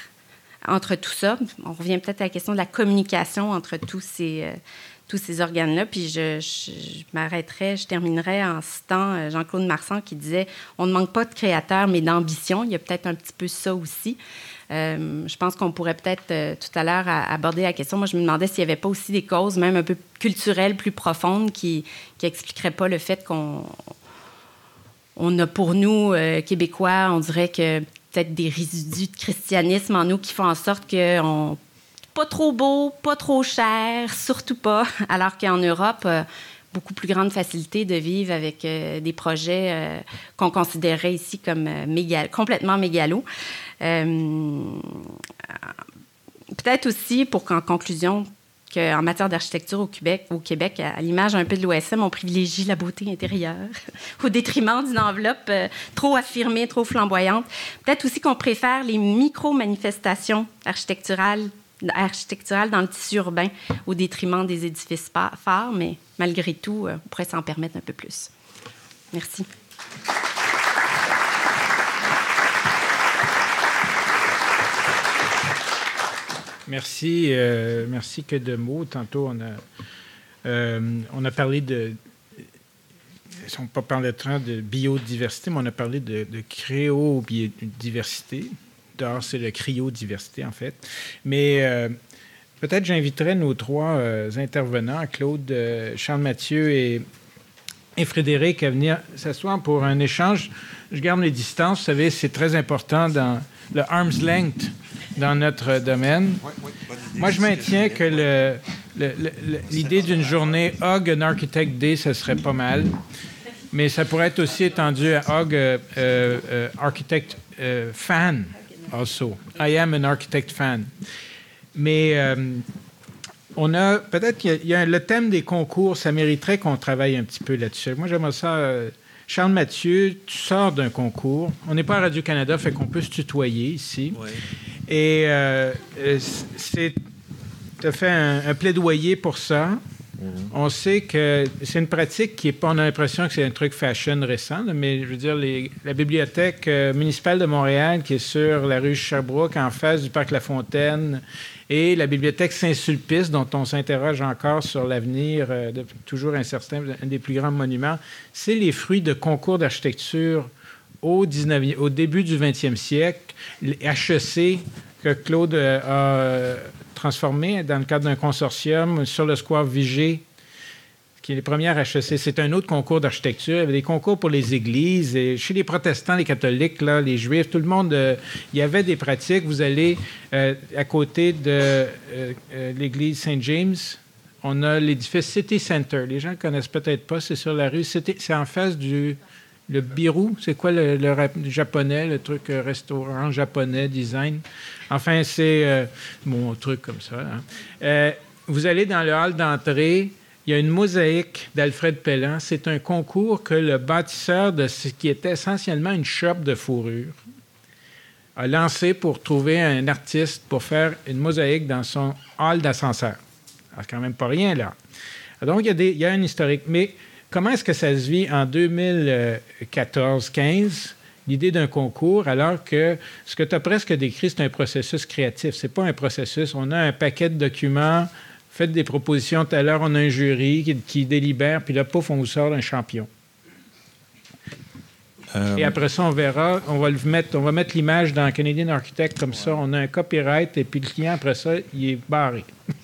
entre tout ça. On revient peut-être à la question de la communication entre tous ces, euh, organes-là. Puis je, je, m'arrêterai, je terminerai en citant euh, Jean-Claude Marsan qui disait On ne manque pas de créateurs, mais d'ambition. Il y a peut-être un petit peu ça aussi. je pense qu'on pourrait peut-être tout à l'heure aborder la question. Moi, je me demandais s'il n'y avait pas aussi des causes, même un peu culturelles, plus profondes, qui n'expliqueraient pas le fait qu'on on a pour nous, euh, Québécois, on dirait que peut-être des résidus de christianisme en nous qui font en sorte que on, pas trop beau, pas trop cher, surtout pas, alors qu'en Europe, euh, beaucoup plus grande facilité de vivre avec euh, des projets qu'on considérait ici comme complètement mégalos. peut-être aussi, pour qu'en conclusion, qu'en matière d'architecture au Québec, au Québec, à l'image un peu de l'OSM, on privilégie la beauté intérieure au détriment d'une enveloppe euh, trop affirmée, trop flamboyante. Peut-être aussi qu'on préfère les micro-manifestations architecturales, architecturales dans le tissu urbain au détriment des édifices phares, mais malgré tout, euh, on pourrait s'en permettre un peu plus. Merci. Merci, euh, merci que de mots. Tantôt, on a, euh, on a parlé de. Parlé de biodiversité, mais on a parlé de, de créo-biodiversité. C'est le cryodiversité, en fait. Mais euh, peut-être j'inviterai nos trois intervenants, Claude, Charles Mathieu et, et Frédéric, à venir s'asseoir pour un échange. Je garde les distances. Vous savez, c'est très important dans le arm's length dans notre domaine. Moi, je maintiens que l'idée d'une journée Hog an Architect Day, ce serait pas mal. Mais ça pourrait être aussi étendu à Hog euh, euh, Architect euh, Fan, also. I am an architect fan. Mais on a, peut-être qu'il y, a le thème des concours, ça mériterait qu'on travaille un petit peu là-dessus. Moi, j'aimerais ça. Charles Mathieu, tu sors d'un concours. On n'est pas à Radio-Canada, fait qu'on peut se tutoyer ici. Oui. Et euh, euh, c'est, tu as fait un, plaidoyer pour ça. Mhm. On sait que c'est une pratique qui est pas, on a l'impression que c'est un truc fashion récent, mais je veux dire, la bibliothèque euh, municipale de Montréal, qui est sur la rue Sherbrooke, en face du parc La Fontaine, et la bibliothèque Saint-Sulpice, dont on s'interroge encore sur l'avenir, toujours incertain, un des plus grands monuments, c'est les fruits de concours d'architecture au, 19 au début du 20e siècle, HEC, que Claude euh, a euh, transformé dans le cadre d'un consortium sur le square Vigée, qui est les premières HEC. C'est un autre concours d'architecture. Il y avait des concours pour les églises. Et chez les protestants, les catholiques, là, les juifs, tout le monde, euh, il y avait des pratiques. Vous allez à côté de l'église Saint James, on a l'édifice City Center. Les gens ne connaissent peut-être pas, c'est sur la rue. C'est en face du le birou, c'est quoi le, japonais, le truc euh, restaurant japonais, design? Enfin, c'est euh, mon truc comme ça. Hein. Euh, vous allez dans le hall d'entrée, il y a une mosaïque d'Alfred Pellan. C'est un concours que le bâtisseur de ce qui était essentiellement une shop de fourrure a lancé pour trouver un artiste pour faire une mosaïque dans son hall d'ascenseur. C'est quand même pas rien, là. Donc, il y, a des, il y a un historique. Mais Comment est-ce que ça se vit en 2014-15, l'idée d'un concours, alors que ce que tu as presque décrit, c'est un processus créatif. Ce n'est pas un processus. On a un paquet de documents, faites des propositions. Tout à l'heure, on a un jury qui, délibère, puis là, pouf, on vous sort un champion. Euh, Et après ça, on verra, on va, le mettre, on va mettre l'image dans Canadian Architect comme ça. On a un copyright et puis le client, après ça, il est barré.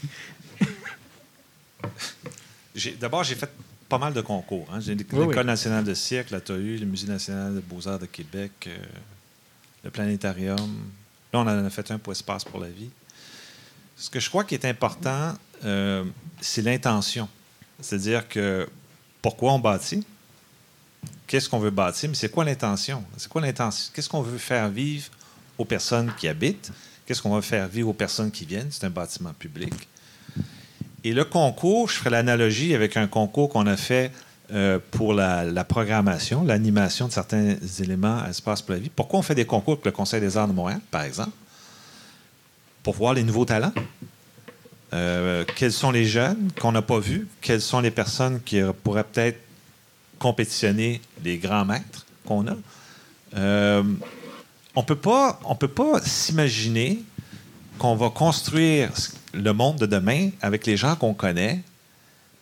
D'abord, j'ai fait pas mal de concours. Hein. J'ai l'École nationale de siècle, la TAU, le Musée national des beaux-arts de Québec, euh, le Planétarium. Là, on en a fait un pour Espace pour la vie. Ce que je crois qui est important, euh, c'est l'intention. C'est-à-dire que pourquoi on bâtit, qu'est-ce qu'on veut bâtir, mais c'est quoi l'intention? C'est quoi l'intention? Qu'est-ce qu'on veut faire vivre aux personnes qui habitent? Qu'est-ce qu'on veut faire vivre aux personnes qui viennent? C'est un bâtiment public. Et le concours, je ferai l'analogie avec un concours qu'on a fait euh, pour la, programmation, l'animation de certains éléments à Espace pour la vie. Pourquoi on fait des concours avec le Conseil des arts de Montréal, par exemple? Pour voir les nouveaux talents. Euh, quels sont les jeunes qu'on n'a pas vus? Quelles sont les personnes qui pourraient peut-être compétitionner les grands maîtres qu'on a? Euh, on ne peut pas s'imaginer qu'on va construire le monde de demain avec les gens qu'on connaît,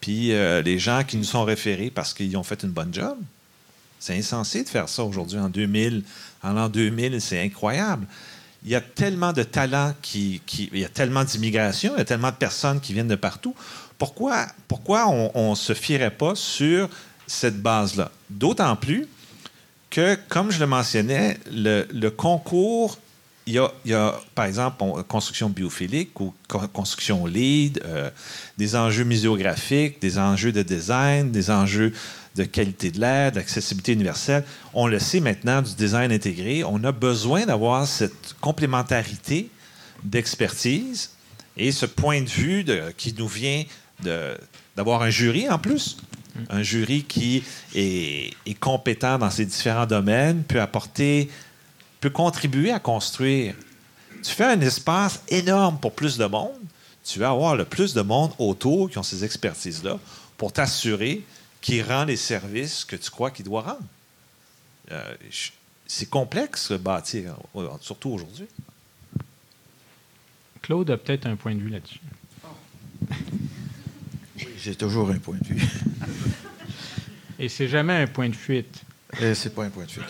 puis euh, les gens qui nous sont référés parce qu'ils ont fait une bonne job. C'est insensé de faire ça aujourd'hui en 2000. En l'an 2000, c'est incroyable. Il y a tellement de talents, il y a tellement d'immigration, il y a tellement de personnes qui viennent de partout. Pourquoi, pourquoi on ne se fierait pas sur cette base-là? D'autant plus que, comme je le mentionnais, le, le concours il y, a, par exemple, construction biophilique ou construction lead, euh, des enjeux muséographiques, des enjeux de design, des enjeux de qualité de l'air, d'accessibilité universelle. On le sait maintenant du design intégré. On a besoin d'avoir cette complémentarité d'expertise. Et ce point de vue qui nous vient d'avoir un jury en plus, un jury qui est, compétent dans ces différents domaines, peut apporter, peut contribuer à construire. Tu fais un espace énorme pour plus de monde, tu vas avoir le plus de monde autour qui ont ces expertises-là pour t'assurer qu'il rend les services que tu crois qu'il doit rendre. Euh, c'est complexe, bâtir, surtout aujourd'hui. Claude a peut-être un point de vue là-dessus. J'ai toujours un point de vue. Et c'est jamais un point de fuite. Et c'est pas un point de fuite.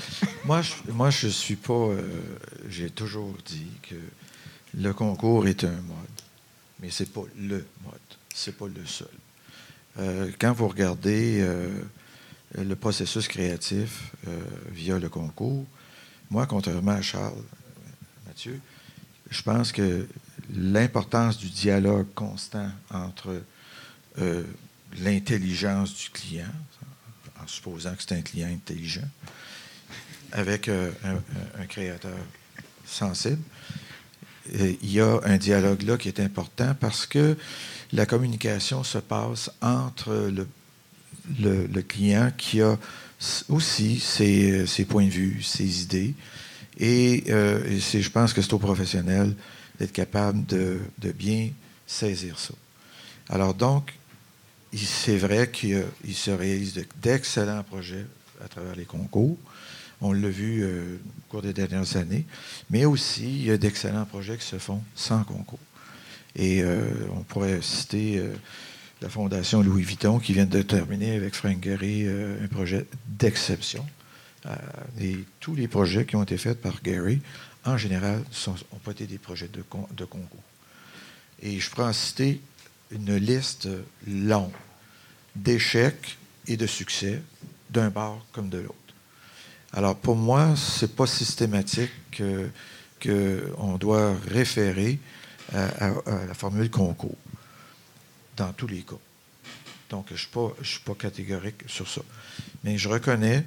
moi, je, moi, je suis pas. Euh, j'ai toujours dit que le concours est un mode, mais c'est pas le mode. C'est pas le seul. Euh, quand vous regardez euh, le processus créatif via le concours, moi, contrairement à Charles, Mathieu, je pense que l'importance du dialogue constant entre euh, l'intelligence du client, en supposant que c'est un client intelligent, avec euh, un, créateur sensible. Il y a un dialogue là qui est important parce que la communication se passe entre le, client qui a aussi ses, points de vue, ses idées. Et, euh, je pense que c'est au professionnel d'être capable de, bien saisir ça. Alors donc, c'est vrai qu'il se réalise d'excellents projets à travers les concours. On l'a vu euh, au cours des dernières années. Mais aussi, il y a d'excellents projets qui se font sans concours. Et euh, on pourrait citer euh, la Fondation Louis Vuitton qui vient de terminer avec Frank Gehry un projet d'exception. et tous les projets qui ont été faits par Gary, en général, n'ont pas été des projets de, concours. Et je pourrais en citer une liste longue d'échecs et de succès d'un bord comme de l'autre. Alors pour moi, ce n'est pas systématique qu'on doit référer à, la formule concours dans tous les cas. Donc, je ne suis, pas catégorique sur ça. Mais je reconnais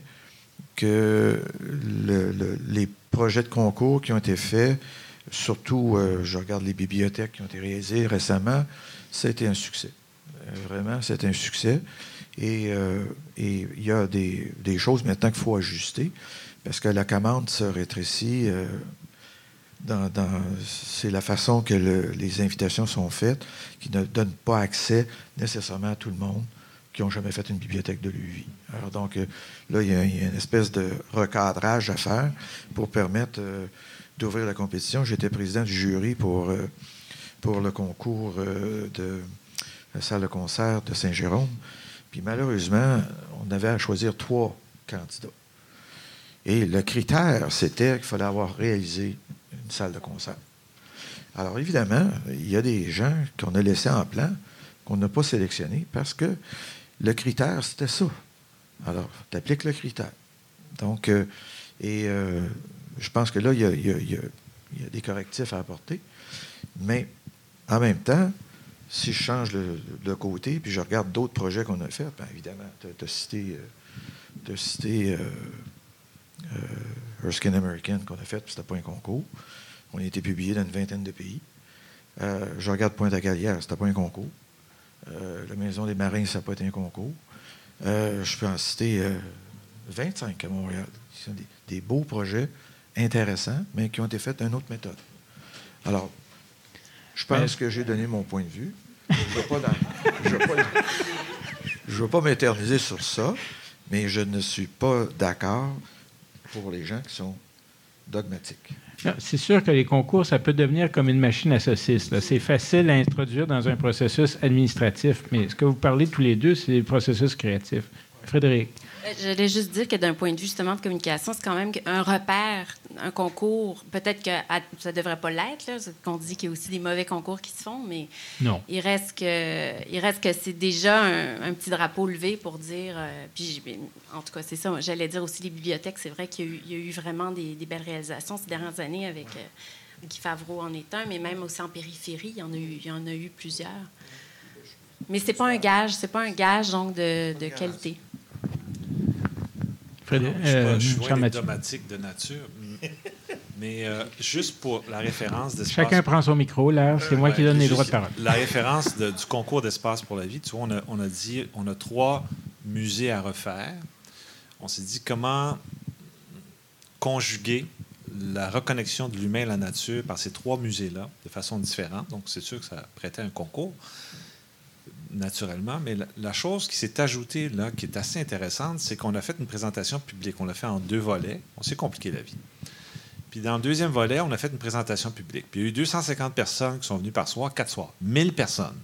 que les projets de concours qui ont été faits, surtout, euh, je regarde les bibliothèques qui ont été réalisées récemment, ça a été un succès. Euh, vraiment, c'est un succès. Euh, et il y a des, choses maintenant qu'il faut ajuster parce que la commande se rétrécit. Euh, dans, c'est la façon que les invitations sont faites qui ne donnent pas accès nécessairement à tout le monde qui n'ont jamais fait une bibliothèque de l'UVI. Alors donc, là, il y, a, une espèce de recadrage à faire pour permettre d'ouvrir la compétition. J'étais président du jury pour, pour le concours de la salle de concert de Saint-Jérôme. Puis malheureusement, on avait à choisir trois candidats. Et le critère, c'était qu'il fallait avoir réalisé une salle de concert. Alors évidemment, il y a des gens qu'on a laissés en plan, qu'on n'a pas sélectionnés, parce que le critère, c'était ça. Alors, tu appliques le critère. Donc, euh, et euh, je pense que là, il y, a, des correctifs à apporter. Mais en même temps, si je change de côté, puis je regarde d'autres projets qu'on a faits, bien évidemment, tu as, cité, euh, cité euh, euh, Erskine American qu'on a fait, puis c'était pas un concours. On a été publié dans une vingtaine de pays. je regarde Pointe-à-Galière, c'était pas un concours. la Maison des Marins, ça n'a pas été un concours. je peux en citer 25 à Montréal. Ce sont des, des, beaux projets intéressants, mais qui ont été faits d'une autre méthode. Alors, je pense que j'ai donné mon point de vue. Je ne veux pas, m'éterniser sur ça, mais je ne suis pas d'accord pour les gens qui sont dogmatiques. C'est sûr que les concours, ça peut devenir comme une machine à saucisses. C'est facile à introduire dans un processus administratif, mais ce que vous parlez tous les deux, c'est le processus créatif. Frédéric. Euh, j'allais juste dire que d'un point de vue justement de communication, c'est quand même un repère, un concours. Peut-être que ça ne devrait pas l'être, qu'on dit qu'il y a aussi des mauvais concours qui se font, mais non. il reste que, il reste que c'est déjà un, petit drapeau levé pour dire. Euh, puis, en tout cas, c'est ça. J'allais dire aussi les bibliothèques. C'est vrai qu'il y, a eu vraiment des, belles réalisations ces dernières années avec euh, Guy Favreau en est un, mais même aussi en périphérie, il y en a eu, il y en a eu plusieurs. Mais c'est pas un gage, c'est pas un gage donc de, de qualité. Euh, je suis dogmatique de nature. Mais euh, juste pour la référence d'espace. Chacun prend son micro, là. C'est moi Ouais, qui donne les droits de parole. La référence de- du concours d'espace pour la vie, tu vois, on a, on a dit, on a trois musées à refaire. On s'est dit comment conjuguer la reconnexion de l'humain et la nature par ces trois musées-là de façon différente. Donc, c'est sûr que ça prêtait un concours, naturellement. Mais la, chose qui s'est ajoutée, là, qui est assez intéressante, c'est qu'on a fait une présentation publique. On l'a fait en deux volets. On s'est compliqué la vie. Puis dans le deuxième volet, on a fait une présentation publique. Puis il y a eu 250 personnes qui sont venues par soir, quatre soirs. 1000 personnes,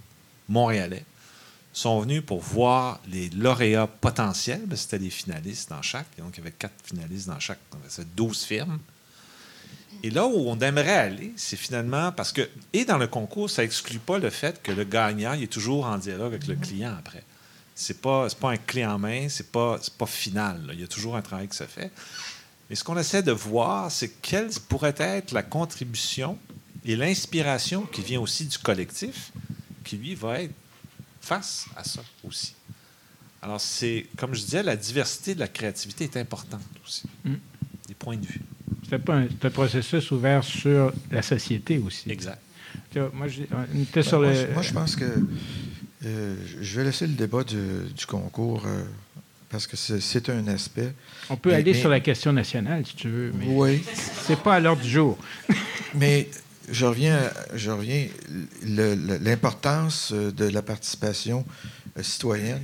montréalais, sont venues pour voir les lauréats potentiels. Ben, C'était des finalistes dans chaque. Donc, il y avait quatre finalistes dans chaque. C'est 12 firmes. Et là où on aimerait aller, c'est finalement parce que, et dans le concours, ça exclut pas le fait que le gagnant il est toujours en dialogue avec le client après. C'est pas, pas un clé en main, c'est pas, pas final. là. Il y a toujours un travail qui se fait. Mais ce qu'on essaie de voir, c'est quelle pourrait être la contribution et l'inspiration qui vient aussi du collectif, qui lui va être face à ça aussi. Alors, c'est, comme je disais, la diversité de la créativité est importante aussi. Mm. Des points de vue. C'était pas un, c'est un processus ouvert sur la société aussi. Exact. Moi, j'ai- on était Ben, sur moi, le. je- moi, je pense que euh, je vais laisser le débat du, du concours euh, parce que c'est, c'est un aspect. on peut mais- aller mais- sur la question nationale, si tu veux, mais Oui, c'est pas à l'ordre du jour. mais je reviens, à- je reviens l'importance euh, de la participation euh, citoyenne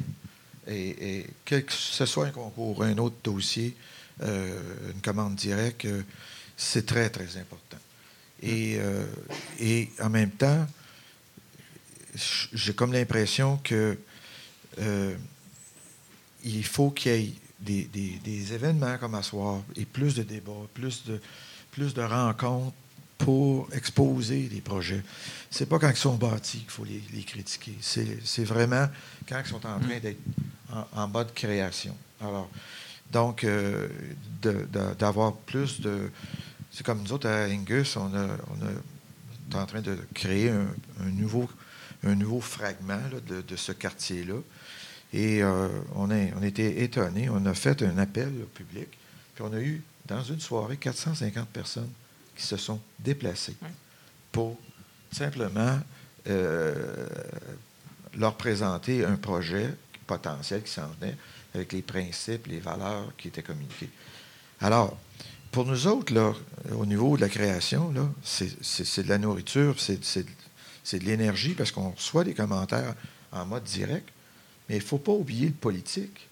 et, et que ce soit un concours, un autre dossier, euh, une commande directe, euh, c'est très, très important. Et, euh, et en même temps, j'ai comme l'impression que euh, il faut qu'il y ait des, des- des événements comme à soir et plus de débats, plus de, plus de rencontres pour exposer les projets. C'est pas quand ils sont bâtis qu'il faut les, les critiquer. C'est c'est vraiment quand ils sont en train d'être en, en mode création. Alors, donc, euh, d'avoir plus de... C'est comme nous autres à Angus, on, a, on, a- on est en train de créer un, un nouveau, un nouveau fragment là, de, de ce quartier-là. Et euh, on, a, on était étonnés. On a fait un appel au public. Puis on a eu, dans une soirée, 450 personnes qui se sont déplacées pour simplement euh, leur présenter un projet potentiel qui s'en venait avec les principes, les valeurs qui étaient communiquées. Alors, pour nous autres, là, au niveau de la création, là, c'est, de la nourriture, c'est de l'énergie parce qu'on reçoit des commentaires en mode direct, mais il ne faut pas oublier le politique.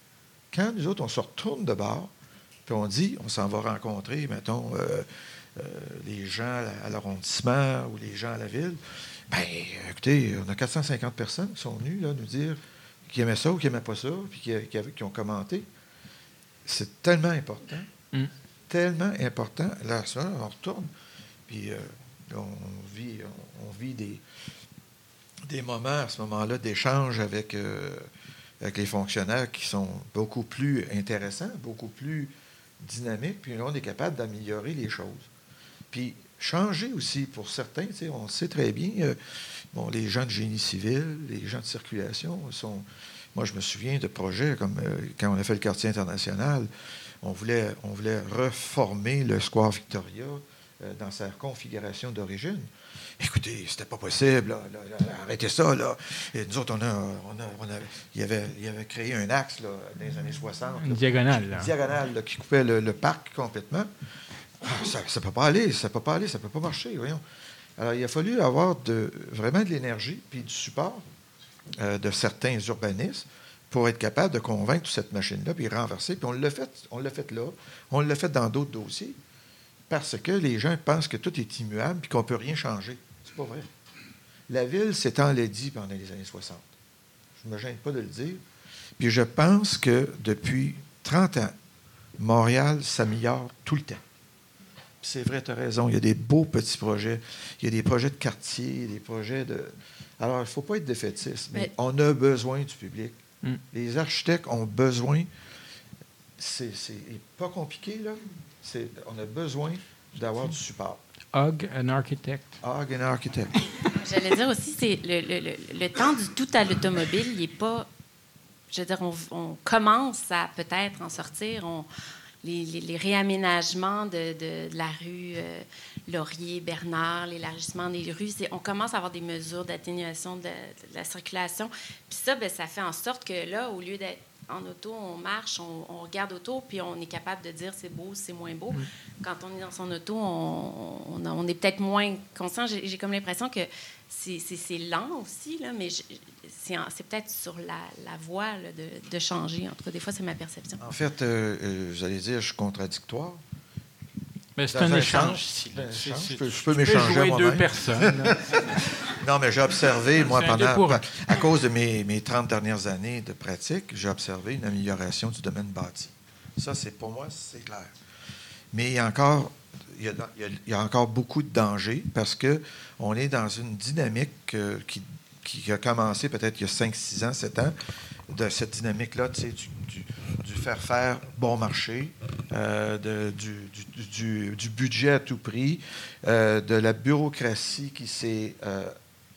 Quand nous autres, on se retourne de bord, puis on dit, on s'en va rencontrer, mettons, euh, euh, les gens à l'arrondissement ou les gens à la ville, bien, écoutez, on a 450 personnes qui sont venues là, nous dire qui aimaient ça ou qui n'aimaient pas ça, puis qui, qui avaient- qui ont commenté. C'est tellement important, Mm. tellement important. Là, ça, on retourne, puis euh, on vit, on, on vit des, des moments à ce moment-là d'échange avec, euh, avec les fonctionnaires qui sont beaucoup plus intéressants, beaucoup plus dynamiques, puis là, on est capable d'améliorer les choses. Puis changer aussi pour certains, on sait très bien, euh, bon, les gens de génie civil, les gens de circulation sont. Moi, je me souviens de projets comme euh, quand on a fait le quartier international, on voulait, on voulait reformer le Square Victoria euh, dans sa configuration d'origine. Écoutez, c'était pas possible, là, là, là, arrêtez ça, là. Et nous autres, on a, on a, on a- il, avait, il avait créé un axe, là, dans les années 60. Une diagonale, là. diagonale qui coupait le, le parc complètement. Ah, ça ne peut pas aller, ça ne peut pas aller, ça ne peut pas marcher, voyons. Alors, il a fallu avoir de, vraiment de l'énergie puis du support euh, de certains urbanistes pour être capable de convaincre toute cette machine-là, puis renverser. Puis on l'a fait, on l'a fait là, on l'a fait dans d'autres dossiers, parce que les gens pensent que tout est immuable puis qu'on ne peut rien changer. C'est pas vrai. La ville s'est enlaidie pendant les années 60. Je ne me gêne pas de le dire. Puis je pense que depuis 30 ans, Montréal s'améliore tout le temps. C'est vrai, tu as raison. Il y a des beaux petits projets. Il y a des projets de quartier, des projets de. Alors, il ne faut pas être défaitiste, mais Mais- on a besoin du public. Mm. Les architectes ont besoin. C'est c'est pas compliqué, là. C'est- On a besoin d'avoir du support. Hug an architect. Hug an architect. J'allais dire aussi, c'est le, le- le- le temps du tout à l'automobile, il n'est pas. Je veux dire, on, on commence à peut-être en sortir. On, les, réaménagements de, la rue Laurier, Bernard, l'élargissement des rues, on commence à avoir des mesures d'atténuation de, la circulation. Puis ça, ben, ça fait en sorte que là, au lieu d'être en auto, on marche, on, regarde autour, puis on est capable de dire c'est beau, c'est moins beau. Quand on est dans son auto, on, on, est peut-être moins conscient. J'ai comme l'impression que c'est lent aussi, là, mais c'est peut-être sur la, la voie de, de, changer. En tout cas, des fois, c'est ma perception. En fait, euh, euh, vous allez dire, je suis contradictoire. Mais c'est un, échange. Je peux, je peux m'échanger deux personnes. non, mais j'ai observé, moi, pendant, à cause de mes, mes 30 dernières années de pratique, j'ai observé une amélioration du domaine bâti. Ça, c'est pour moi, c'est clair. Mais il y a encore, il y a, encore beaucoup de dangers parce qu'on est dans une dynamique euh, qui, a commencé peut-être il y a 5, 6 ans, 7 ans, de cette dynamique-là, tu sais, du, faire faire bon marché, euh, du, budget à tout prix, euh, de la bureaucratie qui s'est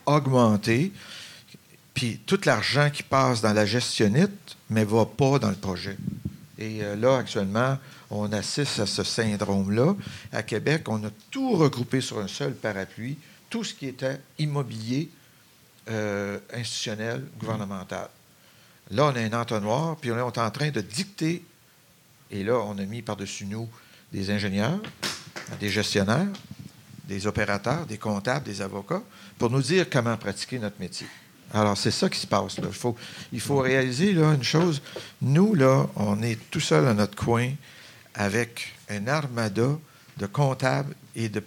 augmentée, puis tout l'argent qui passe dans la gestionnite, mais ne va pas dans le projet. Et là, actuellement, on assiste à ce syndrome-là. À Québec, on a tout regroupé sur un seul parapluie, tout ce qui était immobilier, institutionnel, gouvernemental. Là, on a un entonnoir, puis on est en train de dicter. Et là, on a mis par-dessus nous des ingénieurs, des gestionnaires, des opérateurs, des comptables, des avocats, pour nous dire comment pratiquer notre métier. Alors, c'est ça qui se passe. Là. Il, faut, il faut réaliser là, une chose. Nous, là, on est tout seul dans notre coin avec un armada de comptables et de...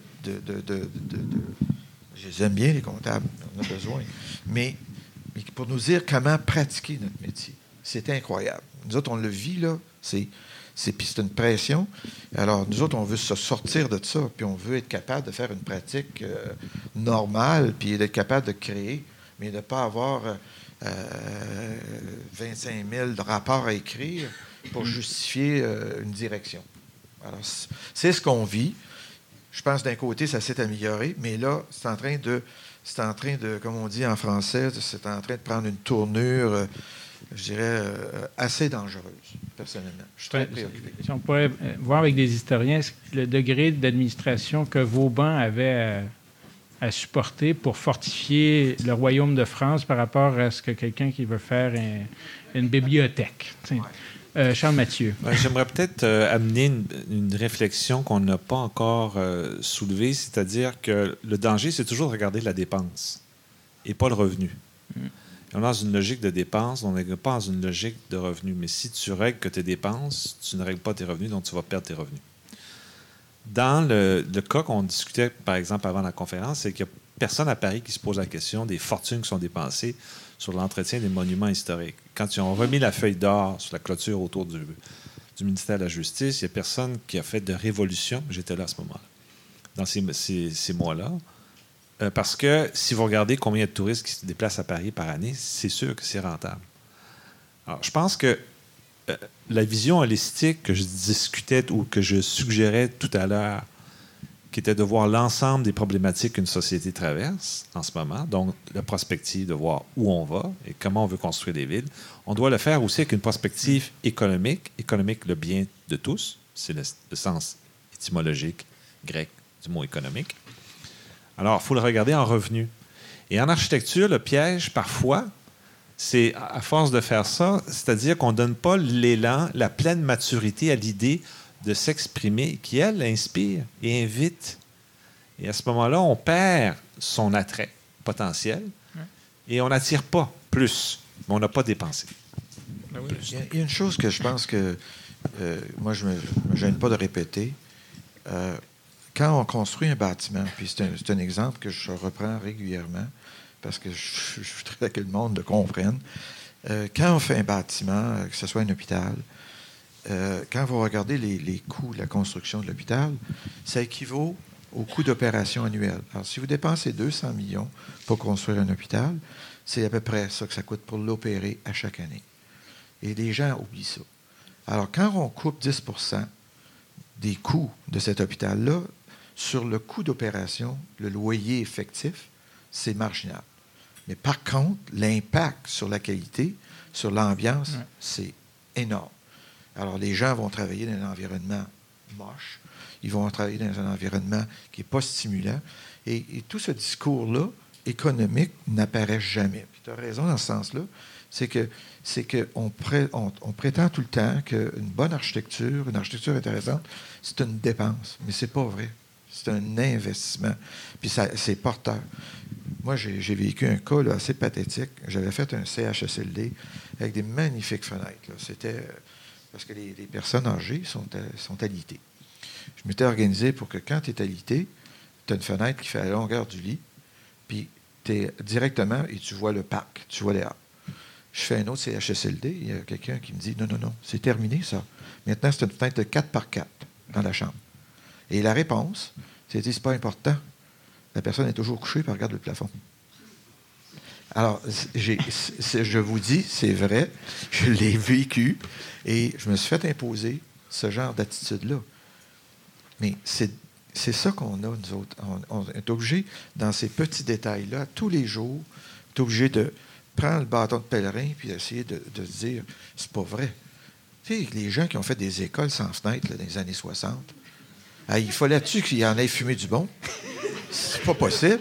je les aime bien, les comptables, on a besoin. Mais pour nous dire comment pratiquer notre métier. C'est incroyable. Nous autres, on le vit, là. C'est, puis c'est une pression. Alors, nous autres, on veut se sortir de ça, puis on veut être capable de faire une pratique euh, normale, puis d'être capable de créer, mais de ne pas avoir 25 euh, 000 rapports à écrire pour justifier euh, une direction. Alors, c'est ce qu'on vit. Je pense d'un côté, ça s'est amélioré, mais là, c'est en train de c'est en train de, comme on dit en français, c'est en train de prendre une tournure, euh, je dirais, euh, assez dangereuse, personnellement. Je suis très préoccupé. Si on pourrait voir avec des historiens le degré d'administration que Vauban avait à, supporter pour fortifier le royaume de France par rapport à ce que quelqu'un qui veut faire une bibliothèque. Euh, Charles Mathieu. J'aimerais peut-être euh, amener une, réflexion qu'on n'a pas encore euh, soulevée, c'est-à-dire que le danger, c'est toujours de regarder la dépense et pas le revenu. Mm. On est dans une logique de dépense, on n'est pas dans une logique de revenu. Mais si tu règles que tes dépenses, tu ne règles pas tes revenus, donc tu vas perdre tes revenus. Dans le, le cas qu'on discutait, par exemple, avant la conférence, c'est qu'il n'y a personne à Paris qui se pose la question des fortunes qui sont dépensées sur l'entretien des monuments historiques. Quand ils ont remis la feuille d'or sur la clôture autour du, ministère de la Justice, il n'y a personne qui a fait de révolution. J'étais là à ce moment-là, dans ces, mois-là. Euh, parce que si vous regardez combien de touristes qui se déplacent à Paris par année, c'est sûr que c'est rentable. Alors, je pense que euh, la vision holistique que je discutais ou que je suggérais tout à l'heure qui était de voir l'ensemble des problématiques qu'une société traverse en ce moment, donc la prospective de voir où on va et comment on veut construire des villes. On doit le faire aussi avec une prospective économique, économique le bien de tous, c'est le, sens étymologique grec du mot économique. Alors, il faut le regarder en revenu. Et en architecture, le piège, parfois, c'est à force de faire ça, c'est-à-dire qu'on ne donne pas l'élan, la pleine maturité à l'idée de s'exprimer, qui, elle, inspire et invite. Et à ce moment-là, on perd son attrait potentiel et on n'attire pas plus, mais on n'a pas dépensé. Ben il, y a, une chose que je pense que euh, moi, je ne me, gêne pas de répéter. Euh, quand on construit un bâtiment, puis c'est un, exemple que je reprends régulièrement parce que je, voudrais que le monde le comprenne. Euh, quand on fait un bâtiment, que ce soit un hôpital, euh, quand vous regardez les, coûts de la construction de l'hôpital, ça équivaut au coût d'opération annuel. Alors, si vous dépensez 200 millions pour construire un hôpital, c'est à peu près ça que ça coûte pour l'opérer à chaque année. Et les gens oublient ça. Alors, quand on coupe 10% des coûts de cet hôpital-là, sur le coût d'opération, le loyer effectif, c'est marginal. Mais par contre, l'impact sur la qualité, sur l'ambiance, c'est énorme. Alors, les gens vont travailler dans un environnement moche. Ils vont travailler dans un environnement qui n'est pas stimulant. Et, tout ce discours-là, économique, n'apparaît jamais. Tu as raison dans ce sens-là. C'est que c'est qu'on on, prétend tout le temps qu'une bonne architecture, une architecture intéressante, c'est une dépense. Mais c'est pas vrai. C'est un investissement. Puis c'est porteur. Moi, j'ai vécu un cas assez pathétique. J'avais fait un CHSLD avec des magnifiques fenêtres. C'était parce que les, personnes âgées sont, sont alitées. Je m'étais organisé pour que quand tu es alité, tu as une fenêtre qui fait la longueur du lit, puis tu es directement et tu vois le parc, tu vois les arbres. Je fais un autre CHSLD, il y a quelqu'un qui me dit Non, non, non, c'est terminé ça. Maintenant, c'est une fenêtre de 4 par 4 dans la chambre. Et la réponse, c'est c'est pas important. La personne est toujours couchée et regarde le plafond. Alors, je vous dis, c'est vrai, je l'ai vécu et je me suis fait imposer ce genre d'attitude-là. Mais c'est ça qu'on a, nous autres. On, est obligé, dans ces petits détails-là, tous les jours, on obligé de prendre le bâton de pèlerin puis d'essayer de, de se dire c'est pas vrai. Tu sais, les gens qui ont fait des écoles sans fenêtre dans les années 60, il fallait-tu qu'il y en ait fumé du bon? C'est pas possible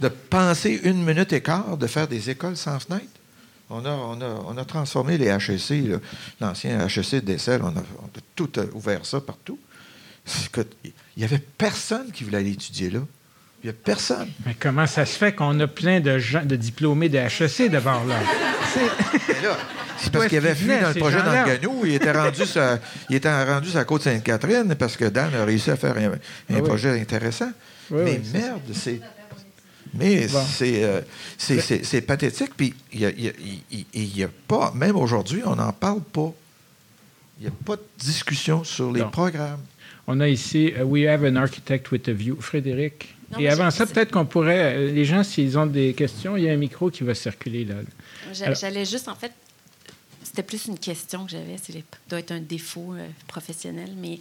de penser une minute et quart de faire des écoles sans fenêtre. On a, on a, transformé les HEC, l'ancien HEC de Dessel, on a, tout ouvert ça partout. Il n'y avait personne qui voulait aller étudier là. Il n'y a personne. Mais comment ça se fait qu'on a plein de gens, de diplômés de HEC devant là? C'est parce qu'il avait fui dans le projet d'Anganou. Il était rendu il était rendu la côte Sainte-Catherine parce que Dan a réussi à faire un, ah projet intéressant. mais merde, c'est. Mais euh, c'est pathétique. Puis il n'y a, pas, même aujourd'hui, on n'en parle pas. Il n'y a pas de discussion sur les programmes. On a ici uh, We have an architect with a view. Frédéric. Et avant ça, peut-être qu'on pourrait, euh, les gens, s'ils ont des questions, il y a un micro qui va circuler là. J'allais juste, en fait, c'était plus une question que j'avais. Ça doit être un défaut euh, professionnel, mais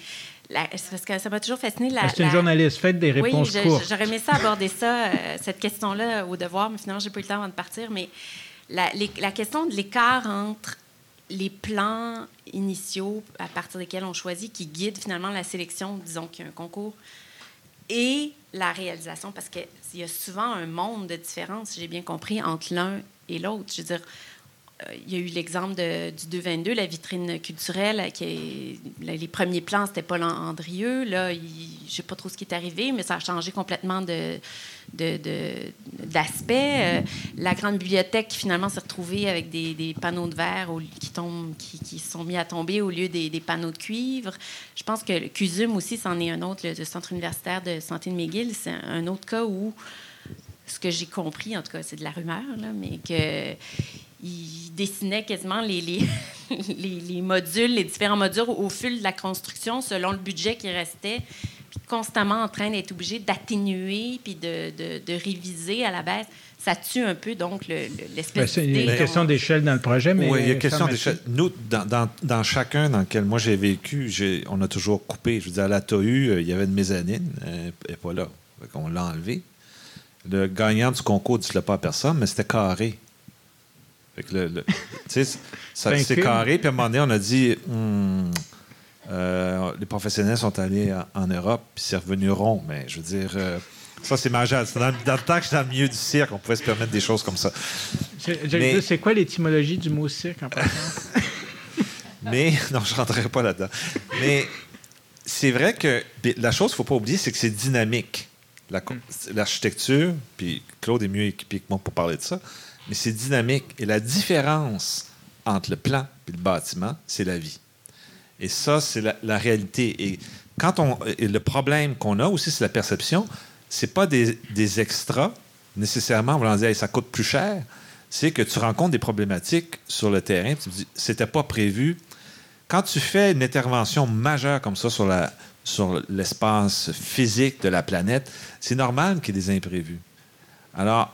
c'est parce que ça m'a toujours fasciné. La, c'est une journaliste. Faites des réponses oui, courtes. J'aurais aimé ça aborder ça, euh, cette question-là, au devoir, mais finalement, j'ai pas eu le temps avant de partir. Mais la, la question de l'écart entre les plans initiaux à partir desquels on choisit, qui guident finalement la sélection, disons qu'il y a un concours, et la réalisation, parce qu'il y a souvent un monde de différence, si j'ai bien compris, entre l'un et l'autre. Je veux dire, il y a eu l'exemple du 222, la vitrine culturelle, les premiers plans, c'était Paul Andrieux. Là, je ne sais pas trop ce qui est arrivé, mais ça a changé complètement d'aspect. Euh, la grande bibliothèque finalement s'est retrouvée avec des, panneaux de verre qui, tombent, qui, sont mis à tomber au lieu des, panneaux de cuivre. Je pense que CUSUM aussi, c'en est un autre, le, Centre universitaire de santé de McGill. C'est un autre cas où ce que j'ai compris, en tout cas, c'est de la rumeur, mais que il dessinait quasiment les, les, les, modules, les différents modules au fil de la construction selon le budget qui restait, puis constamment en train d'être obligé d'atténuer puis de, de, de, réviser à la baisse. Ça tue un peu, donc, l'espèce ben, C'est une question d'échelle dans le projet, mais... Oui, il y a une question d'échelle. Nous, dans, dans, dans, chacun dans lequel moi j'ai vécu, on a toujours coupé. Je veux dire, à la TOU, euh, il y avait une mezzanine, elle n'est pas là. On l'a enlevé. Le gagnant du concours ne dit pas à personne, mais c'était carré c'est carré. Puis à un moment donné, on a dit hmm, euh, les professionnels sont allés en, Europe, puis c'est revenu rond. Mais je veux dire, euh, ça, c'est majeur. Dans, dans, le temps que j'étais dans le milieu du cirque, on pouvait se permettre des choses comme ça. C'est quoi l'étymologie du mot cirque en passant? mais, non, je ne rentrerai pas là-dedans. Mais c'est vrai que la chose qu'il ne faut pas oublier, c'est que c'est dynamique. L'architecture, puis Claude est mieux équipé que moi pour parler de ça, mais c'est dynamique. Et la différence entre le plan et le bâtiment, c'est la vie. Et ça, c'est la, réalité. Et quand on, le problème qu'on a aussi, c'est la perception. C'est pas des, extras nécessairement en voulant dire ça coûte plus cher. C'est que tu rencontres des problématiques sur le terrain. Tu te dis c'était pas prévu. Quand tu fais une intervention majeure comme ça sur la sur l'espace physique de la planète, c'est normal qu'il y ait des imprévus. Alors,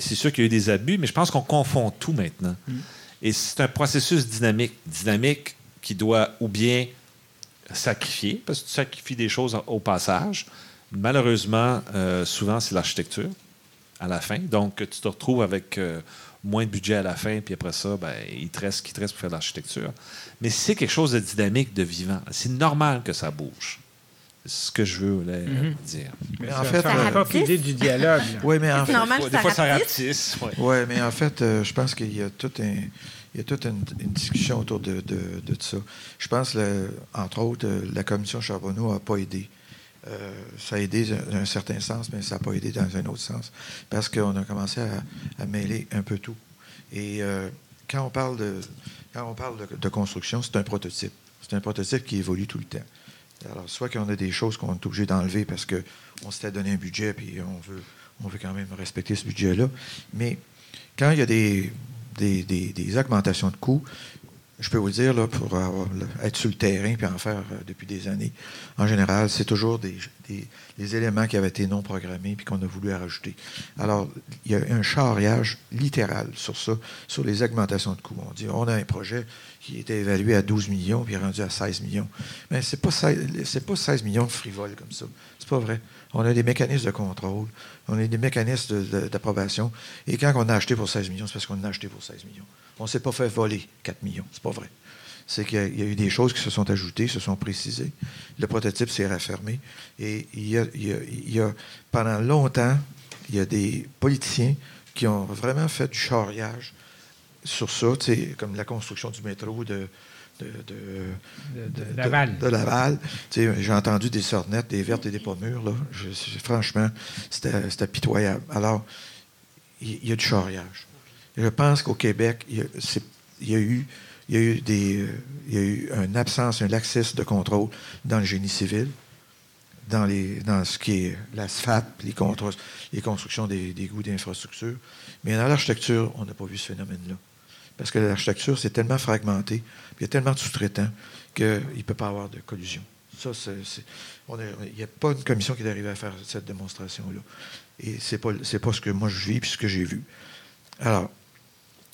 c'est sûr qu'il y a eu des abus, mais je pense qu'on confond tout maintenant. Mm. Et c'est un processus dynamique. Dynamique qui doit ou bien sacrifier, parce que tu sacrifies des choses au passage. Malheureusement, euh, souvent, c'est l'architecture à la fin. Donc, tu te retrouves avec euh, moins de budget à la fin, puis après ça, ben, il te reste ce qui te reste pour faire de l'architecture. Mais c'est quelque chose de dynamique, de vivant. C'est normal que ça bouge. Ce que je veux là, Mhm. dire. Mais en ça, fait, ça euh, l'idée du dialogue. Oui, mais en fait, normal Des fois, ça rapetisse. rapetisse. ouais. Mais en fait, euh, je pense qu'il y a tout un, il y a toute une, une discussion autour de, de, de ça. Je pense, le- entre autres, euh, la commission Charbonneau n'a pas aidé. Euh, ça a aidé dans un certain sens, mais ça n'a pas aidé dans un autre sens. Parce qu'on a commencé à, à mêler un peu tout. Et euh, quand on parle de, quand on parle de, de construction, c'est un prototype. C'est un prototype qui évolue tout le temps. Alors, soit qu'on a des choses qu'on est obligé d'enlever parce qu'on s'était donné un budget puis on veut, on veut quand même respecter ce budget-là. Mais quand il y a des, des, des- des augmentations de coûts, je peux vous le dire, là, pour avoir- être sur le terrain puis en faire euh, depuis des années, en général, c'est toujours des, éléments qui avaient été non programmés puis qu'on a voulu rajouter. Alors, il y a un charriage littéral sur ça, sur les augmentations de coûts. On dit, on a un projet qui était évalué à 12 millions puis rendu à 16 millions. Mais ce n'est pas, 16 c'est pas 16 millions de frivoles comme ça. C'est pas vrai. On a des mécanismes de contrôle, on a des mécanismes d'approbation. Et quand on a acheté pour 16 millions, c'est parce qu'on a acheté pour 16 millions. On ne s'est pas fait voler 4 millions. C'est pas vrai. C'est qu'il y a- y eu des choses qui se sont ajoutées, se sont précisées. Le prototype s'est raffermé. Et il y, a, il y a- il y a- pendant longtemps, il y a des politiciens qui ont vraiment fait du charriage sur ça, comme la construction du métro de, de, de- De- de Laval. de Laval. J'ai entendu des sornettes, des vertes et des pommures. Là. Je- franchement, c'était pitoyable. Alors, il il y, a du charriage. Je pense qu'au Québec, il y, a, eu, des, euh, y a eu une absence, un laxisme de contrôle dans le génie civil, dans, les, dans ce qui est l'asphalte, les, les constructions des, des goûts d'infrastructure. Mais dans l'architecture, on n'a pas vu ce phénomène-là. Parce que l'architecture, c'est tellement fragmenté, il y a tellement de sous-traitants qu'il ne peut pas avoir de collusion. Ça, il n'y a pas une commission qui est arrivée à faire cette démonstration-là. Et ce n'est pas, pas ce que moi je vis puis ce que j'ai vu. Alors,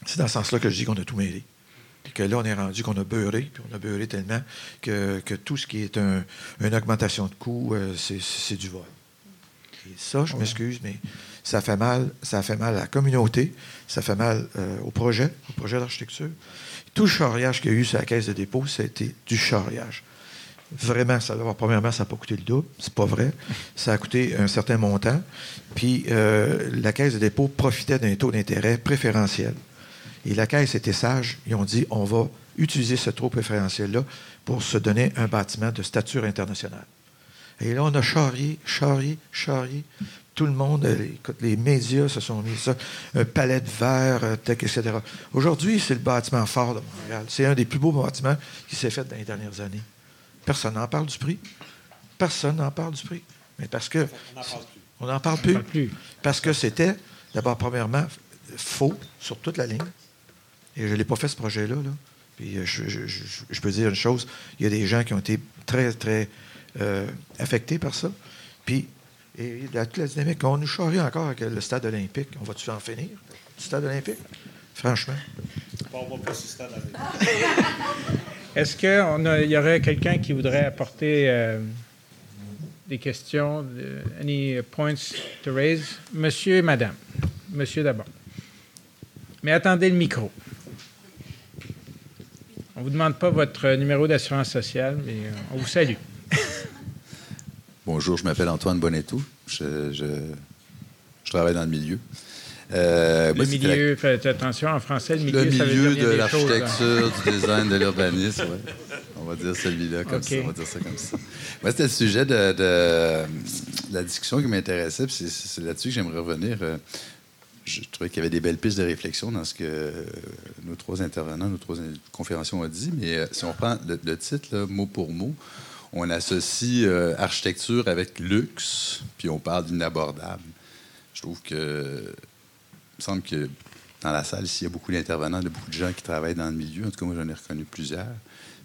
c'est dans ce sens-là que je dis qu'on a tout mêlé. Puis que là, on est rendu qu'on a beurré, puis on a beurré tellement que, que tout ce qui est un- une augmentation de coûts, euh, c'est, du vol. Et ça, je m'excuse, mais ça fait mal, ça fait mal à la communauté, ça fait mal euh, au projet, au projet d'architecture. Tout le charriage qu'il y a eu sur la caisse de dépôt, ça a été du charriage. Vraiment, ça, d'abord, premièrement, ça n'a pas coûté le double, c'est pas vrai. Ça a coûté un certain montant. Puis euh, la caisse de dépôt profitait d'un taux d'intérêt préférentiel. Et la caisse était sage. Ils ont dit on va utiliser ce taux préférentiel-là pour se donner un bâtiment de stature internationale. Et là, on a charrié, charrié, charrié. Tout le monde, euh, écoute, les médias se sont mis ça, un palais de verre, euh, tech, etc. Aujourd'hui, c'est le bâtiment fort de Montréal. C'est un des plus beaux bâtiments qui s'est fait dans les dernières années. Personne n'en parle du prix. Personne n'en parle du prix. Mais parce que. On n'en parle plus. parle plus. Parce que c'était, d'abord, premièrement, faux sur toute la ligne. Et je l'ai pas fait, ce projet-là. là. Puis euh, je, peux dire une chose, il y a des gens qui ont été très, très euh, affectés par ça. Puis, et la, toute la dynamique, on nous charrie encore avec le stade olympique. On va-tu en finir, du stade olympique? Franchement. Est-ce qu'il y aurait quelqu'un qui voudrait apporter euh, des questions? any points to raise? Monsieur et madame. Monsieur d'abord. Mais attendez le micro. On ne vous demande pas votre numéro d'assurance sociale, mais euh, on vous salue. Bonjour, je m'appelle Antoine Bonnetou. Je, je- je travaille dans le milieu. Euh, Le moi, c'était la- milieu, faites attention, en français, le milieu, le ça veut milieu dire bien de hein. l'architecture, du design, de l'urbanisme, ouais. On va dire celui-là comme ça. On va dire ça comme ça. Moi, c'était le sujet de, de- de la discussion qui m'intéressait, puis c'est- c'est là-dessus que j'aimerais revenir. Je trouvais qu'il y avait des belles pistes de réflexion dans ce que euh, nos trois intervenants, nos trois conférenciers ont dit, mais euh, si on reprend le, titre, mot pour mot, on associe euh, architecture avec luxe, puis on parle d'inabordable. Je trouve que il me semble que dans la salle, ici, il y a beaucoup d'intervenants, de beaucoup de gens qui travaillent dans le milieu. En tout cas, moi, j'en ai reconnu plusieurs.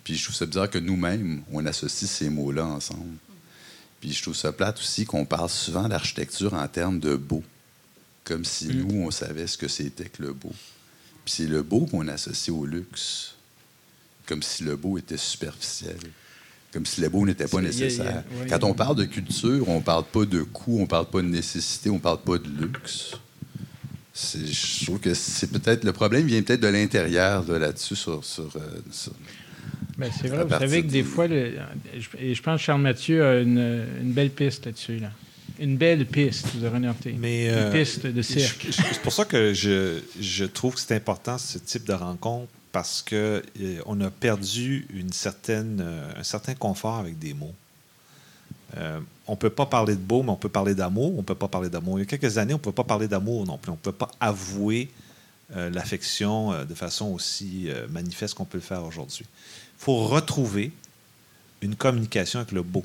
Puis je trouve ça bizarre que nous-mêmes, on associe ces mots-là ensemble. Puis je trouve ça plate aussi qu'on parle souvent d'architecture en termes de beau. Comme si Mm. nous, on savait ce que c'était que le beau. Puis c'est le beau qu'on associe au luxe. Comme si le beau était superficiel. Comme si le beau n'était pas Il y a- il y a- nécessaire. ouais, Quand on parle de culture, on parle pas de coût, on parle pas de nécessité, on parle pas de luxe. je trouve que c'est peut-être le problème vient peut-être de l'intérieur de là-dessus sur, sur, euh, ben, c'est vrai, vous savez que des fois, et je pense que Charles Mathieu a une, une belle piste là-dessus. Là. Une belle piste, vous aurez noté. Mais, une piste de cirque. C'est pour ça que je, je trouve que c'est important ce type de rencontre parce qu'on a perdu une certaine, un certain confort avec des mots. Euh, on ne peut pas parler de beau, mais on peut parler d'amour. On ne peut pas parler d'amour. Il y a quelques années, on ne peut pas parler d'amour non plus. On ne peut pas avouer euh, l'affection euh, de façon aussi manifeste qu'on peut le faire aujourd'hui. Il faut retrouver une communication avec le beau.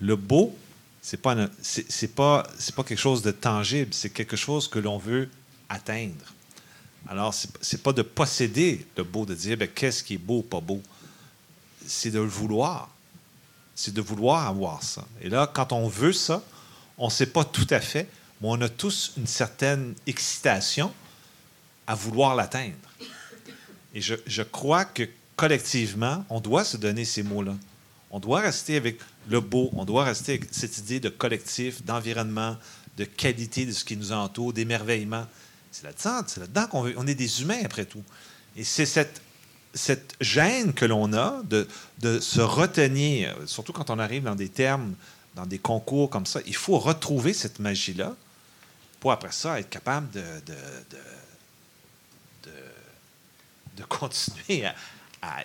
Le beau, ce n'est pas, c'est, pas, c'est pas quelque chose de tangible, c'est quelque chose que l'on veut atteindre. Alors, ce n'est pas de posséder le beau, de dire ben, qu'est-ce qui est beau ou pas beau. C'est de le vouloir c'est de vouloir avoir ça. Et là, quand on veut ça, on ne sait pas tout à fait, mais on a tous une certaine excitation à vouloir l'atteindre. Et je, crois que collectivement, on doit se donner ces mots-là. On doit rester avec le beau, on doit rester avec cette idée de collectif, d'environnement, de qualité de ce qui nous entoure, d'émerveillement. C'est là-dedans, c'est là-dedans qu'on on est des humains après tout. Et c'est cette gêne que l'on a de, se retenir, surtout quand on arrive dans des termes, dans des concours comme ça, il faut retrouver cette magie-là pour après ça être capable de, continuer à,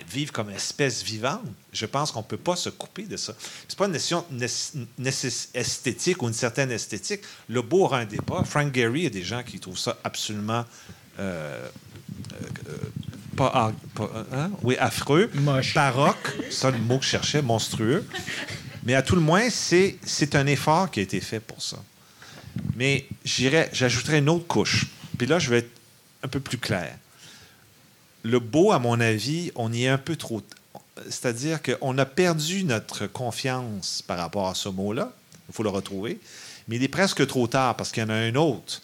vivre comme espèce vivante. Je pense qu'on ne peut pas se couper de ça. Ce n'est pas une notion esthétique ou une certaine esthétique. Le beau aura un débat. Frank Gehry, il y a des gens qui trouvent ça absolument euh, euh, pas, hein? oui, affreux, baroque, ça le mot que je cherchais, monstrueux. Mais à tout le moins, c'est, c'est un effort qui a été fait pour ça. Mais j'irais, j'ajouterais une autre couche. Puis là, je vais être un peu plus clair. Le beau, à mon avis, on y est un peu trop. C'est-à-dire qu'on a perdu notre confiance par rapport à ce mot-là. Il faut le retrouver. Mais il est presque trop tard parce qu'il y en a un autre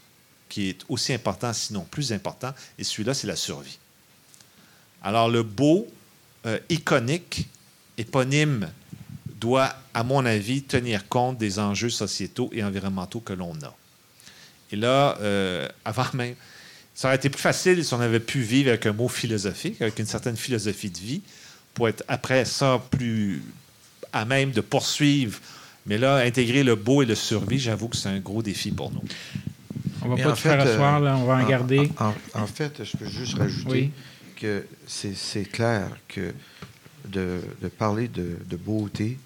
qui est aussi important, sinon plus important, et celui-là, c'est la survie. Alors, le beau, euh, iconique, éponyme, doit, à mon avis, tenir compte des enjeux sociétaux et environnementaux que l'on a. Et là, euh, avant même, ça aurait été plus facile si on avait pu vivre avec un mot philosophique, avec une certaine philosophie de vie, pour être après ça plus à même de poursuivre. Mais là, intégrer le beau et le survie, j'avoue que c'est un gros défi pour nous. On va pas te faire asseoir, là, on va en, garder. En, fait, je peux juste rajouter que c'est clair que de, parler de, beauté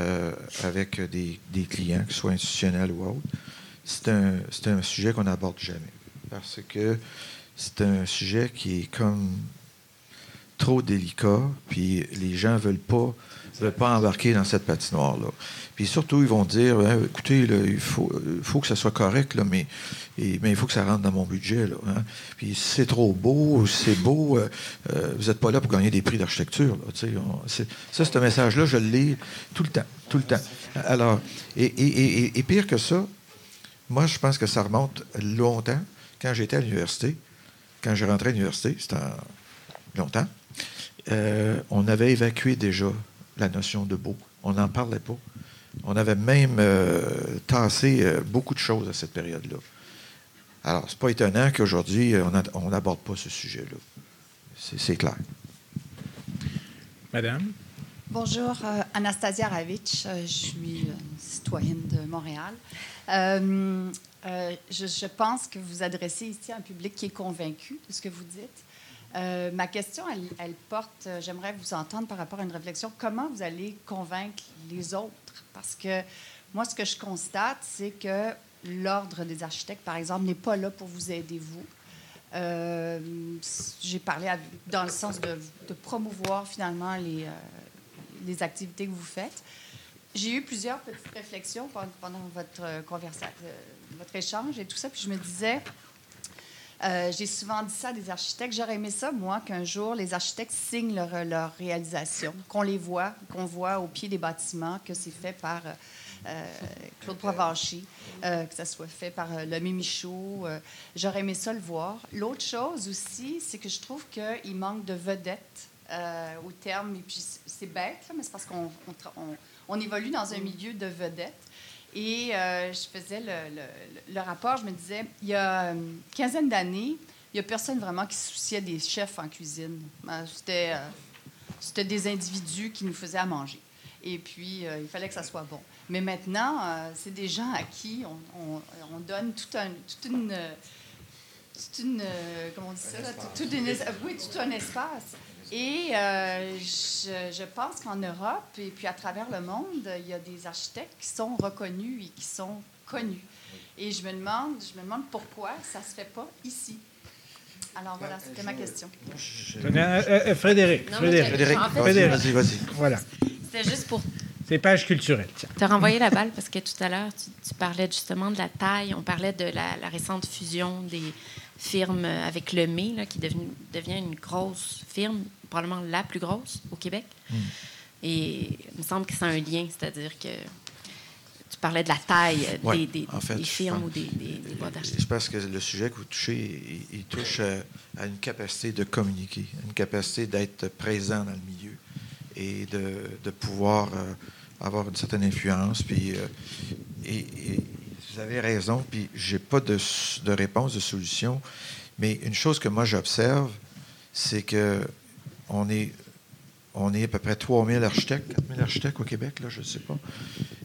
euh, avec des, clients, que ce soit institutionnels ou autres, c'est un, un, sujet qu'on n'aborde jamais. Parce que c'est un sujet qui est comme trop délicat, puis les gens ne veulent pas, veulent pas embarquer dans cette patinoire-là. Puis surtout, ils vont dire hein, écoutez, il faut, faut que ça soit correct, là, mais, mais il faut que ça rentre dans mon budget. Là, hein. Puis c'est trop beau, c'est beau, euh, euh, vous n'êtes pas là pour gagner des prix d'architecture. Ça, ce message-là, je le lis tout le temps. Tout le temps. Alors, et, pire que ça, moi, je pense que ça remonte longtemps. Quand j'étais à l'université, quand j'ai rentré à l'université, c'était longtemps, euh, on avait évacué déjà la notion de beau. On n'en parlait pas. On avait même euh, tassé euh, beaucoup de choses à cette période-là. Alors, c'est pas étonnant qu'aujourd'hui, on n'aborde pas ce sujet-là. C'est clair. Madame? Bonjour, Anastasia Ravitch. je suis citoyenne de Montréal. Je, je, pense que vous adressez ici un public qui est convaincu de ce que vous dites. Euh, ma question, elle, porte, euh, j'aimerais vous entendre par rapport à une réflexion. Comment vous allez convaincre les autres? Parce que moi, ce que je constate, c'est que l'Ordre des architectes, par exemple, n'est pas là pour vous aider, vous. Euh, j'ai parlé dans le sens de, promouvoir finalement les, activités que vous faites. J'ai eu plusieurs petites réflexions pendant votre conversation, votre échange et tout ça, puis je me disais, euh, j'ai souvent dit ça à des architectes. J'aurais aimé ça, moi, qu'un jour, les architectes signent leur, réalisation, qu'on les voit, qu'on voit au pied des bâtiments que c'est fait par euh, Claude Provencher, euh, que ça soit fait par le Michaud. J'aurais aimé ça le voir. L'autre chose aussi, c'est que je trouve qu'il manque de vedettes au terme. Et puis, c'est bête, mais c'est parce qu'on on, évolue dans un milieu de vedettes. Et euh, je faisais le, le, rapport, je me disais, il y a une quinzaine d'années, il n'y a personne vraiment qui se souciait des chefs en cuisine. C'était, c'était des individus qui nous faisaient à manger. Et puis, il fallait que ça soit bon. Mais maintenant, c'est des gens à qui on, on, donne tout un, toute une toute une. Euh, comment on dit ça? Tout, oui, tout un espace. Et euh, je, je, pense qu'en Europe et puis à travers le monde, il y a des architectes qui sont reconnus et qui sont connus. Et je me demande, je me demande pourquoi ça ne se fait pas ici. Alors voilà, c'était ma question. Euh, Frédéric. Frédéric. Frédéric. Vas-y, vas-y. Voilà. C'était juste pour c'est page culturelle. Tu as renvoyé la balle parce que tout à l'heure, tu, parlais justement de la taille. On parlait de la, la récente fusion des, firme avec le là, qui devenu, devient une grosse firme, probablement la plus grosse au Québec. Hmm. Et il me semble que c'est un lien, c'est-à-dire que tu parlais de la taille des, des, firmes ou des, des, Je pense que le sujet que vous touchez, il, touche à, une capacité de communiquer, une capacité d'être présent dans le milieu et de, de pouvoir euh, avoir une certaine influence. Puis, euh, et vous avez raison, puis j'ai pas de, de, réponse, de solution. Mais une chose que moi j'observe, c'est que on est, on est à peu près 3000 architectes, 4000 architectes au Québec, là, je ne sais pas.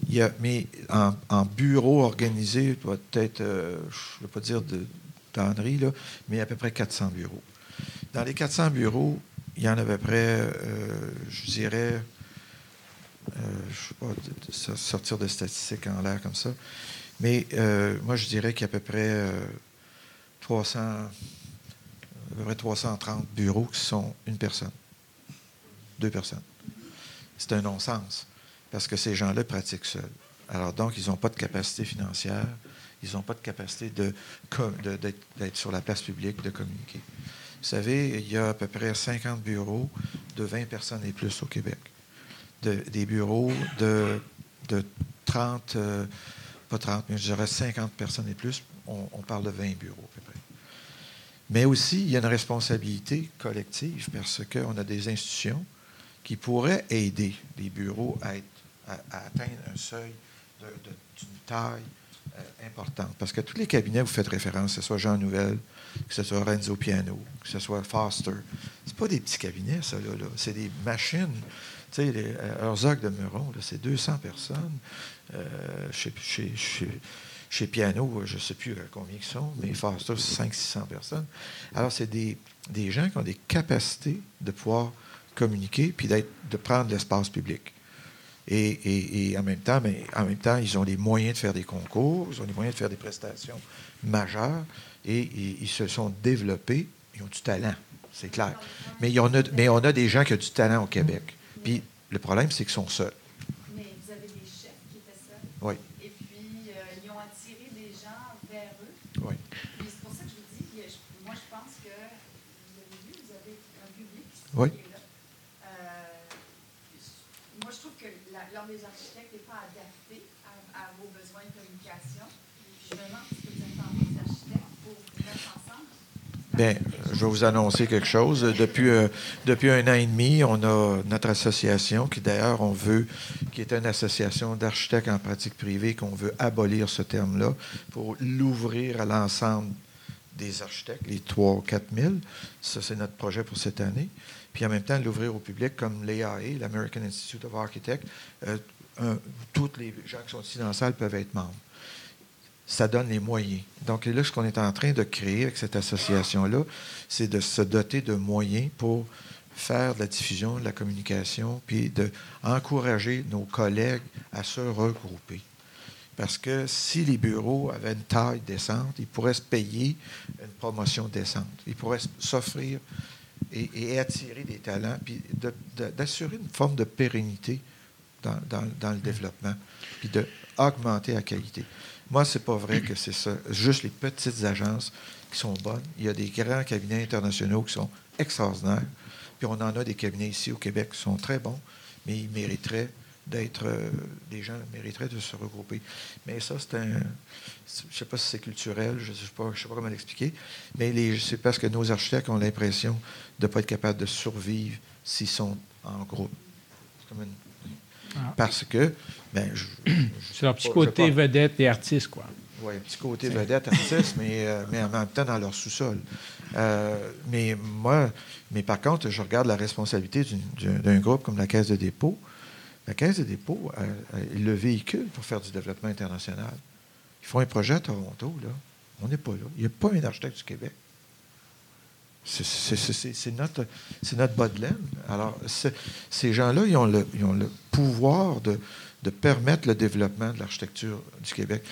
Il y a, mais en, bureau organisé, peut-être, euh, je ne veux pas dire de tendrie, là, mais à peu près 400 bureaux. Dans les 400 bureaux, il y en a à peu près, euh, je dirais, euh, je ne sais pas, sortir de statistiques en l'air comme ça, mais euh, moi, je dirais qu'il y a à peu près 300, euh, à peu près 330 bureaux qui sont une personne, deux personnes. C'est un non-sens, parce que ces gens-là pratiquent seuls. Alors donc, ils n'ont pas de capacité financière, ils n'ont pas de capacité d'être sur la place publique, de communiquer. Vous savez, il y a à peu près 50 bureaux de 20 personnes et plus au Québec. des bureaux de, de 30, pas 30, mais je dirais 50 personnes et plus, on, parle de 20 bureaux à peu près. Mais aussi, il y a une responsabilité collective parce qu'on a des institutions qui pourraient aider les bureaux à, atteindre un seuil d'une taille euh, importante. Parce que tous les cabinets, vous faites référence, que ce soit Jean Nouvel, que ce soit Renzo Piano, que ce soit Foster, ce pas des petits cabinets, ça, là. C'est des machines. Tu sais, euh, Herzog de Meuron, c'est 200 personnes. Euh, chez, Piano, je ne sais plus combien ils sont, mais Foster, c'est 500-600 personnes. Alors, c'est des, gens qui ont des capacités de pouvoir communiquer puis de prendre l'espace public. Et, en, même temps, mais en même temps, ils ont les moyens de faire des concours, ils ont les moyens de faire des prestations majeures et, ils se sont développés. Ils ont du talent, c'est clair. Mais, on a, mais on a des gens qui ont du talent au Québec. Puis le problème, c'est qu'ils sont seuls. Oui. Et puis, euh, ils ont attiré des gens vers eux. Oui. C'est pour ça que je vous dis, moi, je pense que vous avez vu, vous avez un public oui. qui est là. Euh, moi, je trouve que l'ordre des architectes n'est pas adapté à, à, vos besoins de communication. je me demande ce que vous attendez des architectes pour mettre ensemble. Bien, je vais vous annoncer quelque chose. Depuis, euh, depuis un an et demi, on a notre association, qui d'ailleurs, on veut, qui est une association d'architectes en pratique privée, qu'on veut abolir ce terme-là pour l'ouvrir à l'ensemble des architectes, les 3 ou 4 000. Ça, c'est notre projet pour cette année. Puis en même temps, l'ouvrir au public comme l'AIA, l'American Institute of Architects. Euh, tous les gens qui sont ici dans la salle peuvent être membres ça donne les moyens. Donc là, ce qu'on est en train de créer avec cette association-là, c'est de se doter de moyens pour faire de la diffusion, de la communication, puis d'encourager nos collègues à se regrouper. Parce que si les bureaux avaient une taille décente, ils pourraient se payer une promotion décente. Ils pourraient s'offrir et, attirer des talents, puis d'assurer une forme de pérennité dans, dans le développement, puis d'augmenter la qualité. Moi, c'est pas vrai que c'est ça. Juste les petites agences qui sont bonnes. Il y a des grands cabinets internationaux qui sont extraordinaires. Puis on en a des cabinets ici au Québec qui sont très bons, mais ils mériteraient d'être. Euh, les gens mériteraient de se regrouper. Mais ça, c'est un. Je ne sais pas si c'est culturel, je ne sais, pas, sais pas comment l'expliquer, mais c'est parce que nos architectes ont l'impression de ne pas être capables de survivre s'ils sont en groupe. Ah. Parce que Ben, je- C'est leur petit côté vedette et artiste, quoi. Oui, un petit côté vedette, artiste, mais, euh, mais en même temps dans leur sous-sol. Euh, mais moi, mais par contre, je regarde la responsabilité d'une- d'un groupe comme la Caisse de dépôt. La Caisse de dépôt, euh, euh, ils le véhicule pour faire du développement international. Ils font un projet à Toronto, là. On n'est pas là. Il n'y a pas un architecte du Québec. C'est- C'est c'est- c'est notre, c'est notre bas de laine. Alors, ces gens-là, ils, ont le- ils ont le pouvoir de, de permettre le développement de l'architecture du Québec.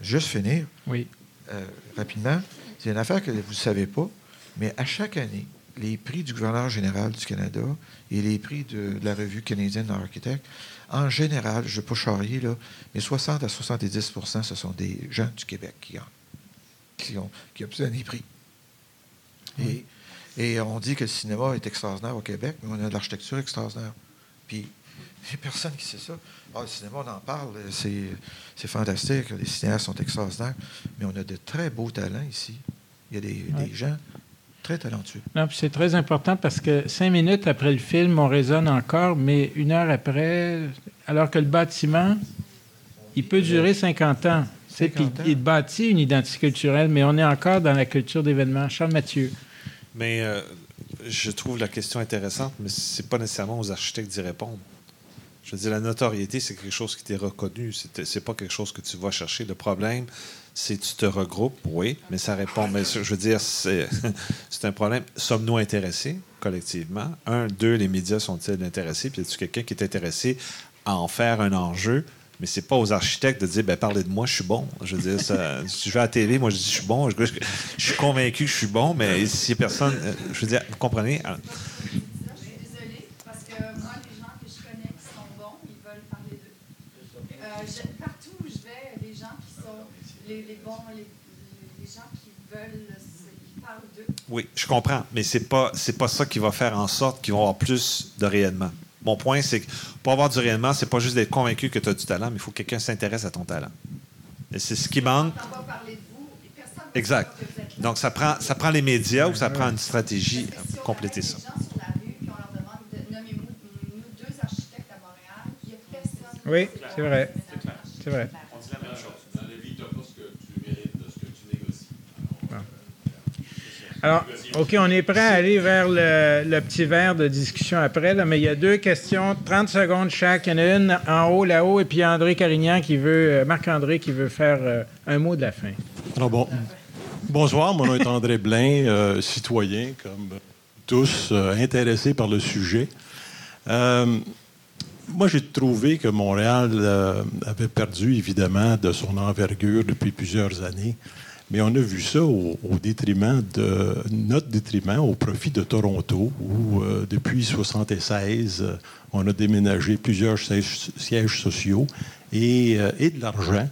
Juste finir, Oui. euh, rapidement, c'est une affaire que vous ne savez pas, mais à chaque année, les prix du gouverneur général du Canada et les prix de, de la revue canadienne d'architectes, en général, je ne veux pas charrier, là, mais 60 à 70% ce sont des gens du Québec qui, en- qui ont, qui obtiennent les prix. Et, et on dit que le cinéma est extraordinaire au Québec, mais on a de l'architecture extraordinaire. Puis, il n'y a personne qui sait ça. Ah, le cinéma, on en parle, c'est, c'est fantastique, les cinéastes sont extraordinaires, mais on a de très beaux talents ici. Il y a des, Ouais. des gens très talentueux. Non, puis c'est très important parce que cinq minutes après le film, on raisonne encore, mais une heure après, alors que le bâtiment, il peut durer 50 ans. Tu sais, Puis 50 ans. il bâtit une identité culturelle, mais on est encore dans la culture d'événements. Charles Mathieu. Mais euh, je trouve la question intéressante, mais c'est pas nécessairement aux architectes d'y répondre. Je veux dire, la notoriété, c'est quelque chose qui t'est reconnu. C'est pas quelque chose que tu vas chercher. Le problème, c'est que tu te regroupes, oui, mais ça répond. Mais je veux dire, c'est un problème. Sommes-nous intéressés collectivement? Un, deux, les médias sont-ils intéressés? Puis y a-t-il quelqu'un qui est intéressé à en faire un enjeu? Mais c'est pas aux architectes de dire, ben parlez de moi, je suis bon. Je veux dire, ça, si je vais à la télé, moi je dis, je suis bon. Je, je- je suis convaincu que je suis bon, mais si personne, euh, je veux dire, vous comprenez? hein? Je suis désolée, parce que moi, les gens que je connais qui sont bons, ils veulent parler d'eux. Euh, je- partout où je vais, les gens qui sont les, les gens qui veulent, se- ils parlent d'eux. Oui, je comprends, mais c'est pas c'est pas ça qui va faire en sorte qu'ils vont avoir plus de rayonnement. Mon point, c'est que pour avoir du rayonnement, c'est pas juste d'être convaincu que tu as du talent, mais il faut que quelqu'un s'intéresse à ton talent. Et c'est ce qui manque. On va parler de vous, et personne ne Exact. saura que vous êtes là. Donc, ça prend, ça prend les médias ou ça prend une stratégie on compléter ça. les gens sur la rue, puis on leur demande de nommer nous deux architectes à Montréal, il n'y a personne. Oui, qui c'est vrai. clair. C'est vrai. Alors, OK, on est prêt à aller vers le, petit verre de discussion après, mais il y a deux questions, 30 secondes chaque. Il y en a une en haut, là-haut, et puis André Carignan qui veut, euh, Marc-André qui veut faire euh, un mot de la fin. Alors bon, bonsoir, mon nom est André Blain, euh, citoyen comme tous, intéressé par le sujet. Moi, j'ai trouvé que Montréal avait perdu évidemment de son envergure depuis plusieurs années, mais on a vu ça au, détriment de notre détriment, au profit de Toronto, où euh, depuis 1976, euh, on a déménagé plusieurs sièges, sociaux et, euh, et de l'argent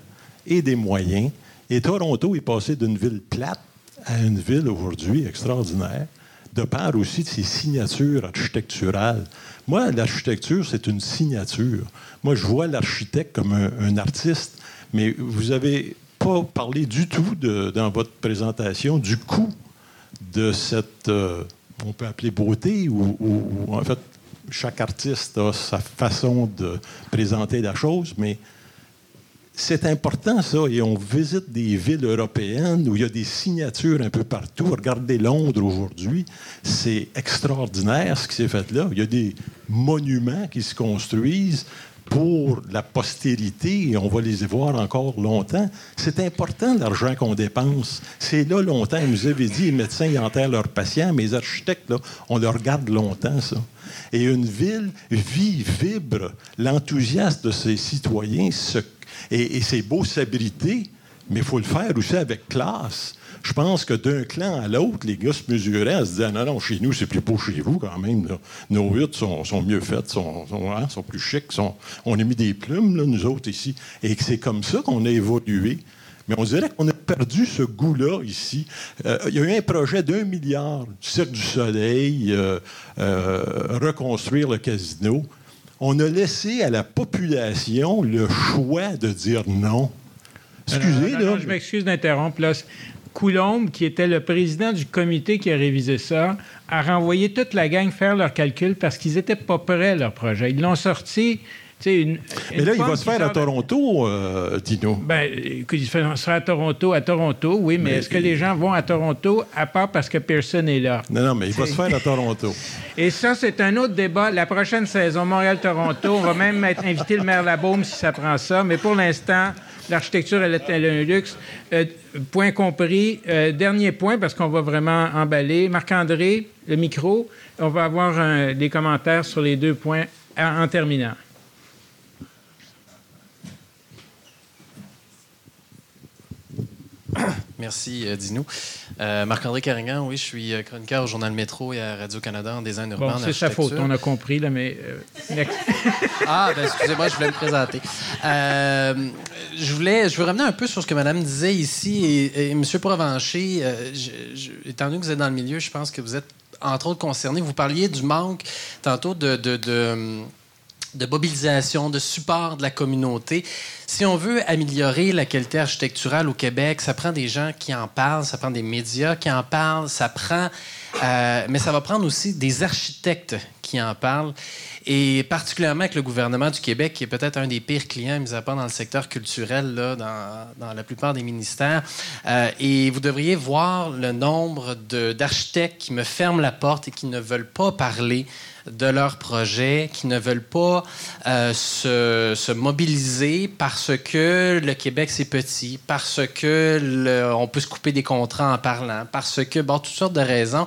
et des moyens. Et Toronto est passé d'une ville plate à une ville aujourd'hui extraordinaire, de part aussi de ses signatures architecturales. Moi, l'architecture, c'est une signature. Moi, je vois l'architecte comme un, artiste, mais vous n'avez pas parlé du tout dans votre présentation du coût de cette, euh, on peut appeler beauté, ou- ou en fait, chaque artiste a sa façon de présenter la chose, mais c'est important, ça. Et on visite des villes européennes où il y a des signatures un peu partout. Regardez Londres aujourd'hui. C'est extraordinaire ce qui s'est fait là. Il y a des monuments qui se construisent pour la postérité et on va les y voir encore longtemps. C'est important l'argent qu'on dépense. C'est là longtemps. Vous avez dit, les médecins ils enterrent leurs patients, mais les architectes, là, on le regarde longtemps, ça. Et une ville vit, vibre. L'enthousiasme de ses citoyens et, et c'est beau s'abriter, mais il faut le faire aussi avec classe. Je pense que d'un clan à l'autre, les gars se mesuraient en se disant Non, non, chez nous, c'est plus beau chez vous quand même. Nos huttes sont, sont mieux faites, sont, sont, hein, plus chics. on a mis des plumes, là, nous autres, ici. Et que c'est comme ça qu'on a évolué. Mais on dirait qu'on a perdu ce goût-là ici. Euh, il y a eu un projet d'un milliard, Cirque du Soleil, euh, euh, reconstruire le casino. On a laissé à la population le choix de dire non. Excusez, Non, non, là. non, je m'excuse d'interrompre. Là. Coulombe, qui était le président du comité qui a révisé ça, a renvoyé toute la gang faire leurs calculs parce qu'ils n'étaient pas prêts, leur projet. Ils l'ont sorti. Une, Mais là, il va se faire à Toronto, euh, Dino. Ben, écoute, il se sera à Toronto, à Toronto, oui, mais, est-ce que les gens vont à Toronto à part parce que Pearson est là? Non, non, mais il va se faire à Toronto. Et ça, c'est un autre débat. La prochaine saison, Montréal-Toronto, on va même être invité le maire Labaume si ça prend ça, mais pour l'instant, l'architecture, elle, est un luxe. Euh, point compris. Euh, dernier point, parce qu'on va vraiment emballer. Marc-André, le micro. On va avoir des commentaires sur les deux points en terminant. Merci, euh, Dino. Euh, Marc-André Carignan, oui, je suis euh, chroniqueur au Journal Métro et à Radio-Canada en design urbain. Bon, c'est sa faute, on a compris, là, mais. ah, ben, excusez-moi, je voulais me présenter. je, voulais, je veux revenir un peu sur ce que Madame disait ici. Et, et M. Provencher, étant donné que vous êtes dans le milieu, je pense que vous êtes entre autres concerné. Vous parliez du manque tantôt de, de, de de mobilisation, de support de la communauté. Si on veut améliorer la qualité architecturale au Québec, ça prend des gens qui en parlent, ça prend des médias qui en parlent, ça prend, euh, mais ça va prendre aussi des architectes qui en parlent. Et particulièrement avec le gouvernement du Québec, qui est peut-être un des pires clients, mis à part dans le secteur culturel, là, dans, la plupart des ministères. Euh, et vous devriez voir le nombre d'architectes qui me ferment la porte et qui ne veulent pas parler de leurs projets, qui ne veulent pas euh, se, mobiliser parce que le Québec, c'est petit, parce que on peut se couper des contrats en parlant, parce que, bon, toutes sortes de raisons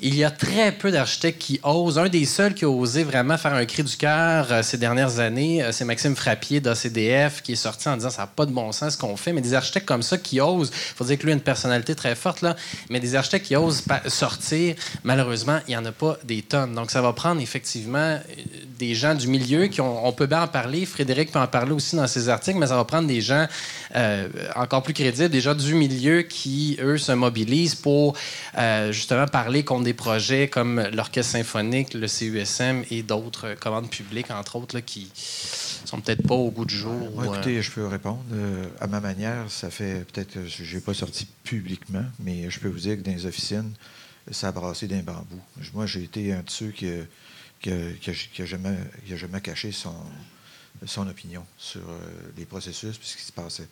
il y a très peu d'architectes qui osent. Un des seuls qui a osé vraiment faire un cri du cœur euh, ces dernières années, euh, c'est Maxime Frappier d'ACDF qui est sorti en disant ça n'a pas de bon sens ce qu'on fait. Mais des architectes comme ça qui osent, il faut dire que lui a une personnalité très forte, là, mais des architectes qui osent sortir, malheureusement, il n'y en a pas des tonnes. Donc ça va prendre effectivement euh, des gens du milieu qui on peut bien en parler. Frédéric peut en parler aussi dans ses articles, mais ça va prendre des gens encore plus crédibles, des gens du milieu qui, eux, se mobilisent pour justement parler contre des projets comme l'Orchestre symphonique, le CUSM et d'autres commandes publiques, entre autres, là, qui sont peut-être pas au goût du jour. écoutez, euh, je peux répondre. Euh, à ma manière, ça fait peut-être, je n'ai pas sorti publiquement, mais je peux vous dire que dans les officines, ça a brassé d'un bambou. Moi, j'ai été un de ceux qui n'a jamais, jamais, caché son, son opinion sur euh, les processus et ce qui se passait.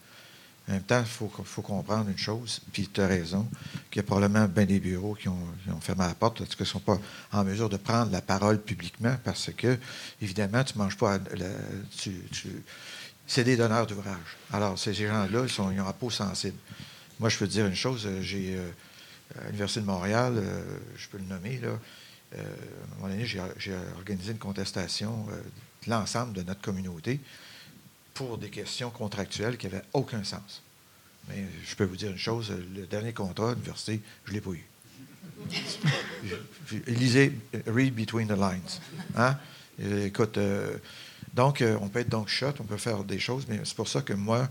En même temps, il faut, comprendre une chose, puis tu as raison, qu'il y a probablement bien des bureaux qui ont, fermé la porte parce qu'ils ne sont pas en mesure de prendre la parole publiquement parce que, évidemment, tu manges pas. c'est des donneurs d'ouvrage. Alors, ces gens-là, ils, ont la peau sensible. Moi, je peux te dire une chose, euh, j'ai. Euh, à l'Université de Montréal, euh, je peux le nommer, là, à un moment donné, j'ai organisé une contestation de l'ensemble de notre communauté pour des questions contractuelles qui n'avaient aucun sens. Mais je peux vous dire une chose, le dernier contrat à l'université, je ne l'ai pas eu. Lisez Read Between the Lines. Hein? Écoute, euh, donc, euh, on peut être donc shot, on peut faire des choses, mais c'est pour ça que moi,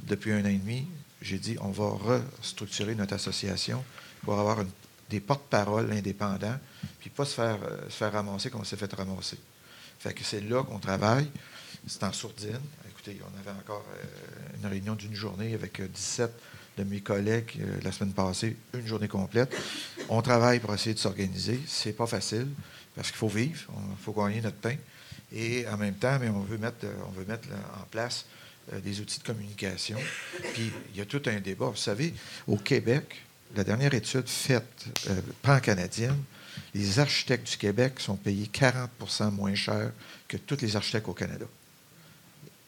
depuis un an et demi, j'ai dit on va restructurer notre association pour avoir des porte-paroles indépendants, puis pas se faire, euh, se faire ramasser comme on s'est fait ramasser. Fait que c'est là qu'on travaille. C'est en sourdine on avait encore euh, une réunion d'une journée avec 17 euh, de mes collègues euh, la semaine passée, une journée complète. On travaille pour essayer de s'organiser. C'est pas facile parce qu'il faut vivre, il faut gagner notre pain. Et en même temps, on veut mettre, on veut mettre en place des outils de communication. Puis il y a tout un débat. Vous savez, au Québec, la dernière étude faite pan-canadienne, les architectes du Québec sont payés 40% moins cher que tous les architectes au Canada.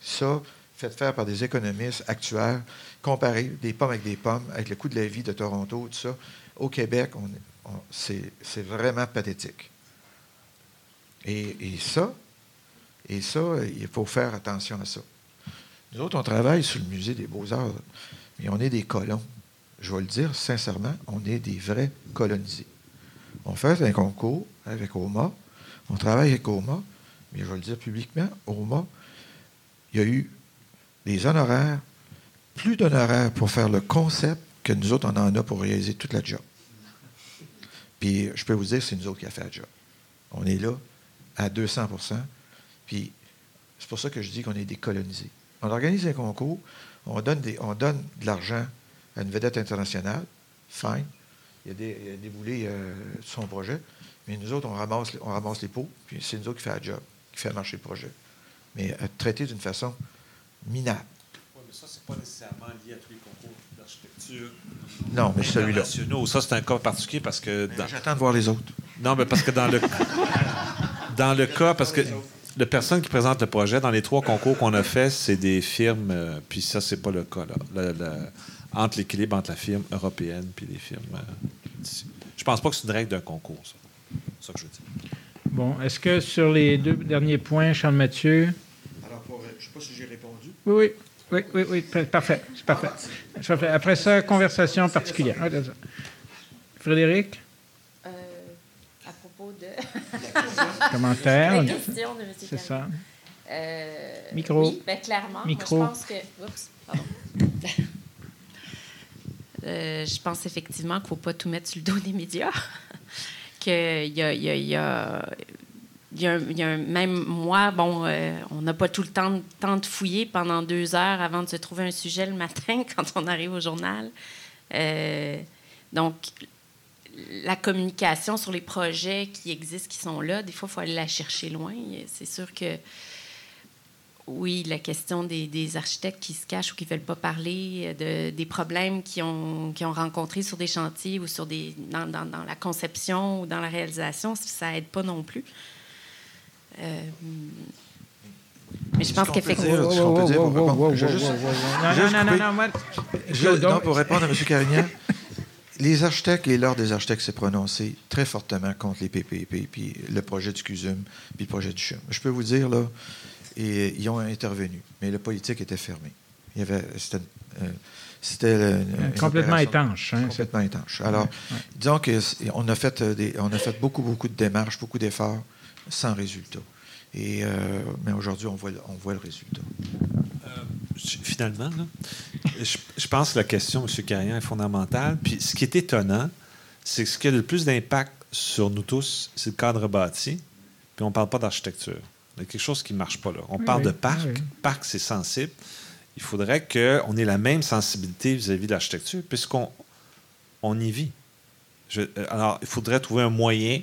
Ça, fait faire par des économistes actuels, comparer des pommes avec des pommes, avec le coût de la vie de Toronto, tout ça. Au Québec, c'est vraiment pathétique. Et, ça, et ça, il faut faire attention à ça. Nous autres, on travaille sur le musée des beaux-arts, mais on est des colons. Je vais le dire sincèrement, on est des vrais colonisés. On fait un concours avec OMA, on travaille avec OMA, mais je vais le dire publiquement, OMA, il y a eu des honoraires, plus d'honoraires pour faire le concept que nous autres, on en a pour réaliser toute la job. Puis je peux vous dire, c'est nous autres qui avons fait la job. On est là à 200% Puis c'est pour ça que je dis qu'on est décolonisés. On organise un concours, on donne, des, on donne de l'argent à une vedette internationale, fine. Il y a, des, il a déboulé euh, son projet. Mais nous autres, on ramasse, on ramasse les pots, puis c'est nous autres qui fait la job, qui fait marcher le projet. Mais traité d'une façon minable. Oui, mais ça, c'est pas nécessairement lié à tous les concours d'architecture. Non, mais celui-là. Ça, c'est un cas particulier parce que. J'attends de voir les autres. Non, mais parce que dans le. dans le cas, parce que la personne qui présente le projet, dans les trois concours qu'on a fait, c'est des firmes, euh, puis ça, c'est pas le cas, là. entre l'équilibre entre la firme européenne puis les firmes. Euh, je pense pas que c'est une règle d'un concours, ça. C'est ça que je veux dire. Bon, est-ce que sur les deux derniers points, Charles Mathieu. Je ne sais pas si j'ai répondu. Oui, oui. Oui, oui, oui, parfait. C'est parfait. Après ça, conversation particulière. Frédéric? Euh, à propos de. Commentaire. La question de M. C'est ça. Euh, Micro. Oui, bien, clairement. Micro. Moi, je pense que. Oups, pardon. Euh, je pense effectivement qu'il ne faut pas tout mettre sur le dos des médias. qu'il y a, y a, y a il y, a, même moi, bon, euh, on n'a pas tout le temps, de fouiller pendant deux heures avant de se trouver un sujet le matin quand on arrive au journal. Euh, donc, la communication sur les projets qui existent, qui sont là, des fois, il faut aller la chercher loin. C'est sûr que, oui, la question des, architectes qui se cachent ou qui ne veulent pas parler, de, des problèmes qu'ils ont, ont rencontrés sur des chantiers ou sur des, dans, dans, la conception ou dans la réalisation, ça n'aide pas non plus. Euh, mais je pense qu'effectivement. Non, non, non, non, non, pour répondre à M. Carignan, les architectes et l'Ordre des architectes s'est prononcé très fortement contre les PPP, puis le projet du CUSUM, puis le projet du CHUM. Je peux vous dire, là, et, ils ont intervenu, mais le politique était fermé. Il y avait, c'était, euh, complètement étanche. Hein, complètement étanche. Alors, disons qu'on a, fait des, on a fait beaucoup, beaucoup de démarches, beaucoup d'efforts sans résultat. Et, euh, mais aujourd'hui, on voit, on voit le résultat. Euh, finalement, je, pense que la question, M. Carrier, est fondamentale. Puis ce qui est étonnant, c'est que ce qui a le plus d'impact sur nous tous, c'est le cadre bâti. Puis on ne parle pas d'architecture. Il y a quelque chose qui ne marche pas là. On parle de parc. Parc, c'est sensible. Il faudrait qu'on ait la même sensibilité vis-à-vis de l'architecture, puisqu'on on y vit. Je, euh, alors, il faudrait trouver un moyen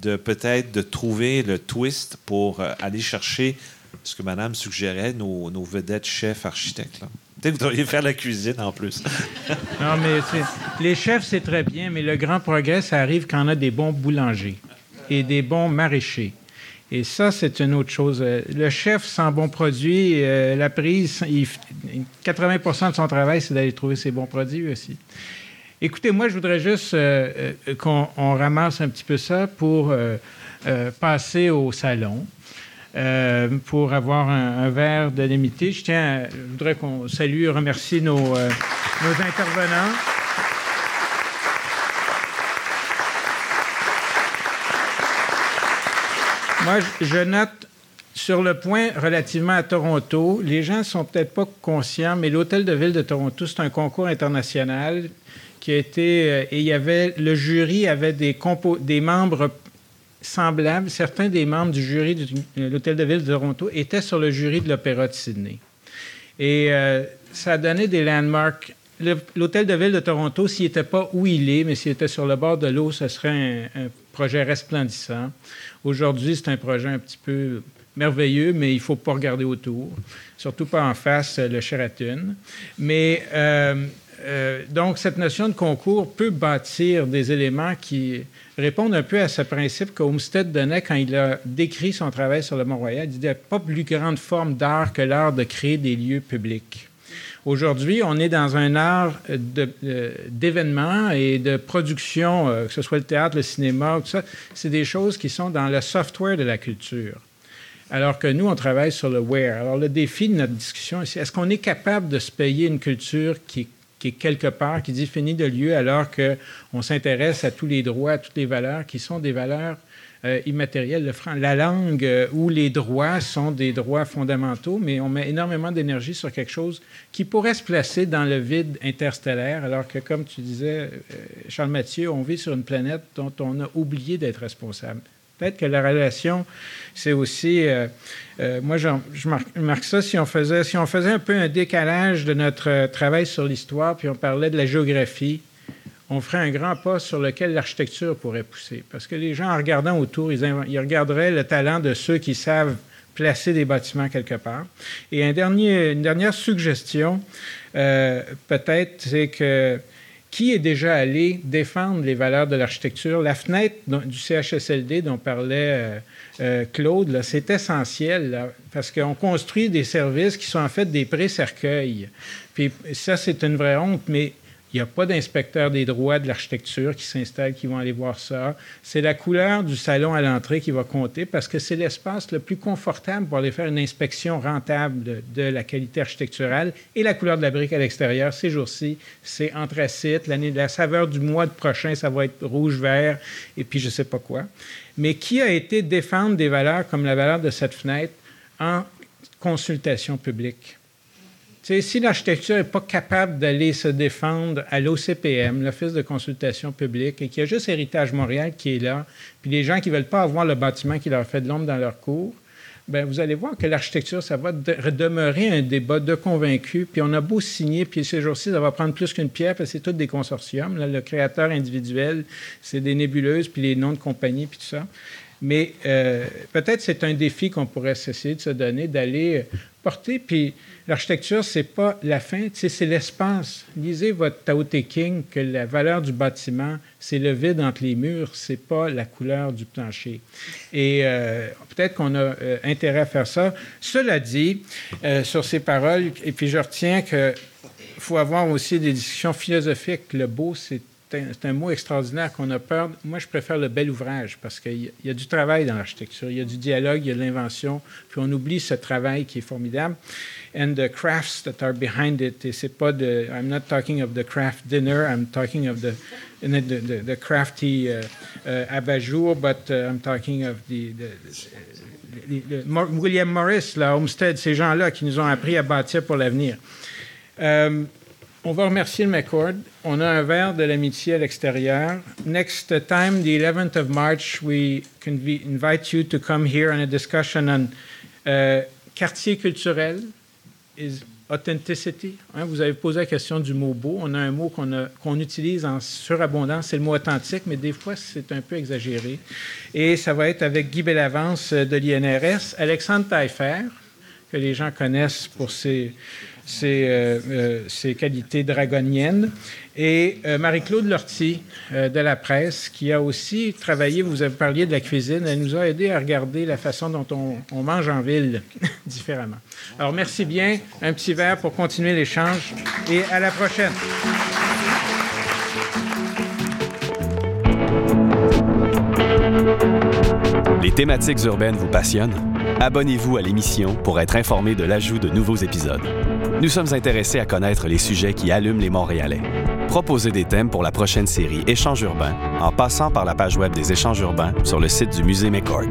de peut-être de trouver le twist pour euh, aller chercher ce que Madame suggérait, nos, nos vedettes chefs architectes. Peut-être que vous devriez faire la cuisine en plus. non, mais les chefs, c'est très bien, mais le grand progrès, ça arrive quand on a des bons boulangers et des bons maraîchers. Et ça, c'est une autre chose. Euh, le chef sans bons produits, euh, la prise, 80 de son travail, c'est d'aller trouver ses bons produits aussi. Écoutez, moi, je voudrais juste euh, euh, qu'on ramasse un petit peu ça pour euh, passer au salon. pour avoir un, verre de limité. Je tiens, je voudrais qu'on salue et remercie nos, nos intervenants. Moi, je note sur le point relativement à Toronto, les gens sont peut-être pas conscients, mais l'Hôtel de Ville de Toronto, c'est un concours international qui a été. Euh, et il y avait. Le jury avait des, des membres semblables. Certains des membres du jury de euh, l'Hôtel de Ville de Toronto étaient sur le jury de l'Opéra de Sydney. Et euh, ça a donné des landmarks. L'Hôtel de Ville de Toronto, s'il n'était pas où il est, mais s'il était sur le bord de l'eau, ce serait un, projet resplendissant. Aujourd'hui, c'est un projet un petit peu merveilleux, mais il ne faut pas regarder autour, surtout pas en face le Sheraton. Mais donc, cette notion de concours peut bâtir des éléments qui répondent un peu à ce principe qu'Olmsted donnait quand il a décrit son travail sur le Mont-Royal. Il disait pas plus grande forme d'art que l'art de créer des lieux publics. Aujourd'hui, on est dans un art euh, d'événements et de production, euh, que ce soit le théâtre, le cinéma, tout ça. C'est des choses qui sont dans le software de la culture. Alors que nous, on travaille sur le where. Alors, le défi de notre discussion ici, est-ce qu'on est capable de se payer une culture qui est qui est quelque part, qui définit de lieu, alors qu'on s'intéresse à tous les droits, à toutes les valeurs qui sont des valeurs euh, immatérielles. Le, la langue euh, ou les droits sont des droits fondamentaux, mais on met énormément d'énergie sur quelque chose qui pourrait se placer dans le vide interstellaire, alors que, comme tu disais, euh, Charles Mathieu, on vit sur une planète dont on a oublié d'être responsable. Peut-être que la relation, c'est aussi. Euh, euh, moi, je marque, ça si on, faisait, si on faisait un peu un décalage de notre euh, travail sur l'histoire, puis on parlait de la géographie, on ferait un grand pas sur lequel l'architecture pourrait pousser. Parce que les gens, en regardant autour, ils, regarderaient le talent de ceux qui savent placer des bâtiments quelque part. Et une dernière suggestion, peut-être, c'est que qui est déjà allé défendre les valeurs de l'architecture? La fenêtre du CHSLD dont parlait euh, euh, Claude, c'est essentiel parce qu'on construit des services qui sont en fait des pré-cercueils. Puis ça, c'est une vraie honte, mais il n'y a pas d'inspecteur des droits de l'architecture qui s'installe, qui vont aller voir ça. C'est la couleur du salon à l'entrée qui va compter parce que c'est l'espace le plus confortable pour aller faire une inspection rentable de, la qualité architecturale. Et la couleur de la brique à l'extérieur, ces jours-ci, c'est anthracite. L'année, la saveur du mois prochain, ça va être rouge-vert et puis je ne sais pas quoi. Mais qui a été défendre des valeurs comme la valeur de cette fenêtre en consultation publique? Si l'architecture n'est pas capable d'aller se défendre à l'OCPM, l'Office de consultation publique, et qu'il y a juste Héritage Montréal qui est là, puis les gens qui ne veulent pas avoir le bâtiment qui leur fait de l'ombre dans leur cours, bien, vous allez voir que l'architecture, ça va demeurer un débat de convaincus. Puis on a beau signer, puis ces jours-ci, ça va prendre plus qu'une pierre, parce que c'est tous des consortiums. le créateur individuel, c'est des nébuleuses, puis les noms de compagnie, puis tout ça. Mais euh, peut-être c'est un défi qu'on pourrait essayer de se donner, d'aller porter. Puis l'architecture, c'est pas la fin, c'est l'espace. Lisez votre Tao Te King que la valeur du bâtiment, c'est le vide entre les murs, c'est pas la couleur du plancher. Et euh, peut-être qu'on a euh, intérêt à faire ça. Cela dit, euh, sur ces paroles, et puis je retiens qu'il faut avoir aussi des discussions philosophiques. Le beau, c'est c'est un mot extraordinaire qu'on a peur. Moi, je préfère le bel ouvrage parce qu'il y, a du travail dans l'architecture, il y a du dialogue, il y a de l'invention, puis on oublie ce travail qui est formidable. And the crafts that are behind it, et c'est pas de. I'm not talking of the craft dinner, I'm talking of the, crafty uh, uh, abat-jour, but uh, I'm talking of the, William Morris, la Homestead, ces gens-là qui nous ont appris à bâtir pour l'avenir. Um, on va remercier le McCord. On a un verre de l'amitié à l'extérieur. Next time, the 11th of March, we invite you to come here on a discussion on uh, quartier culturel, is authenticity. Hein, vous avez posé la question du mot beau. On a un mot qu'on utilise en surabondance, c'est le mot authentique, mais des fois, c'est un peu exagéré. Et ça va être avec Guy Bellavance de l'INRS, Alexandre Taillefer, que les gens connaissent pour ses ses, euh, euh, ses, qualités dragoniennes. Et euh, Marie-Claude Lortie de la presse, qui a aussi travaillé, vous avez parlé de la cuisine, elle nous a aidé à regarder la façon dont on, on mange en ville différemment. Alors merci bien, un petit verre pour continuer l'échange et à la prochaine. Les thématiques urbaines vous passionnent? Abonnez-vous à l'émission pour être informé de l'ajout de nouveaux épisodes. Nous sommes intéressés à connaître les sujets qui allument les Montréalais. Proposez des thèmes pour la prochaine série Échanges urbains en passant par la page web des Échanges urbains sur le site du Musée McCord.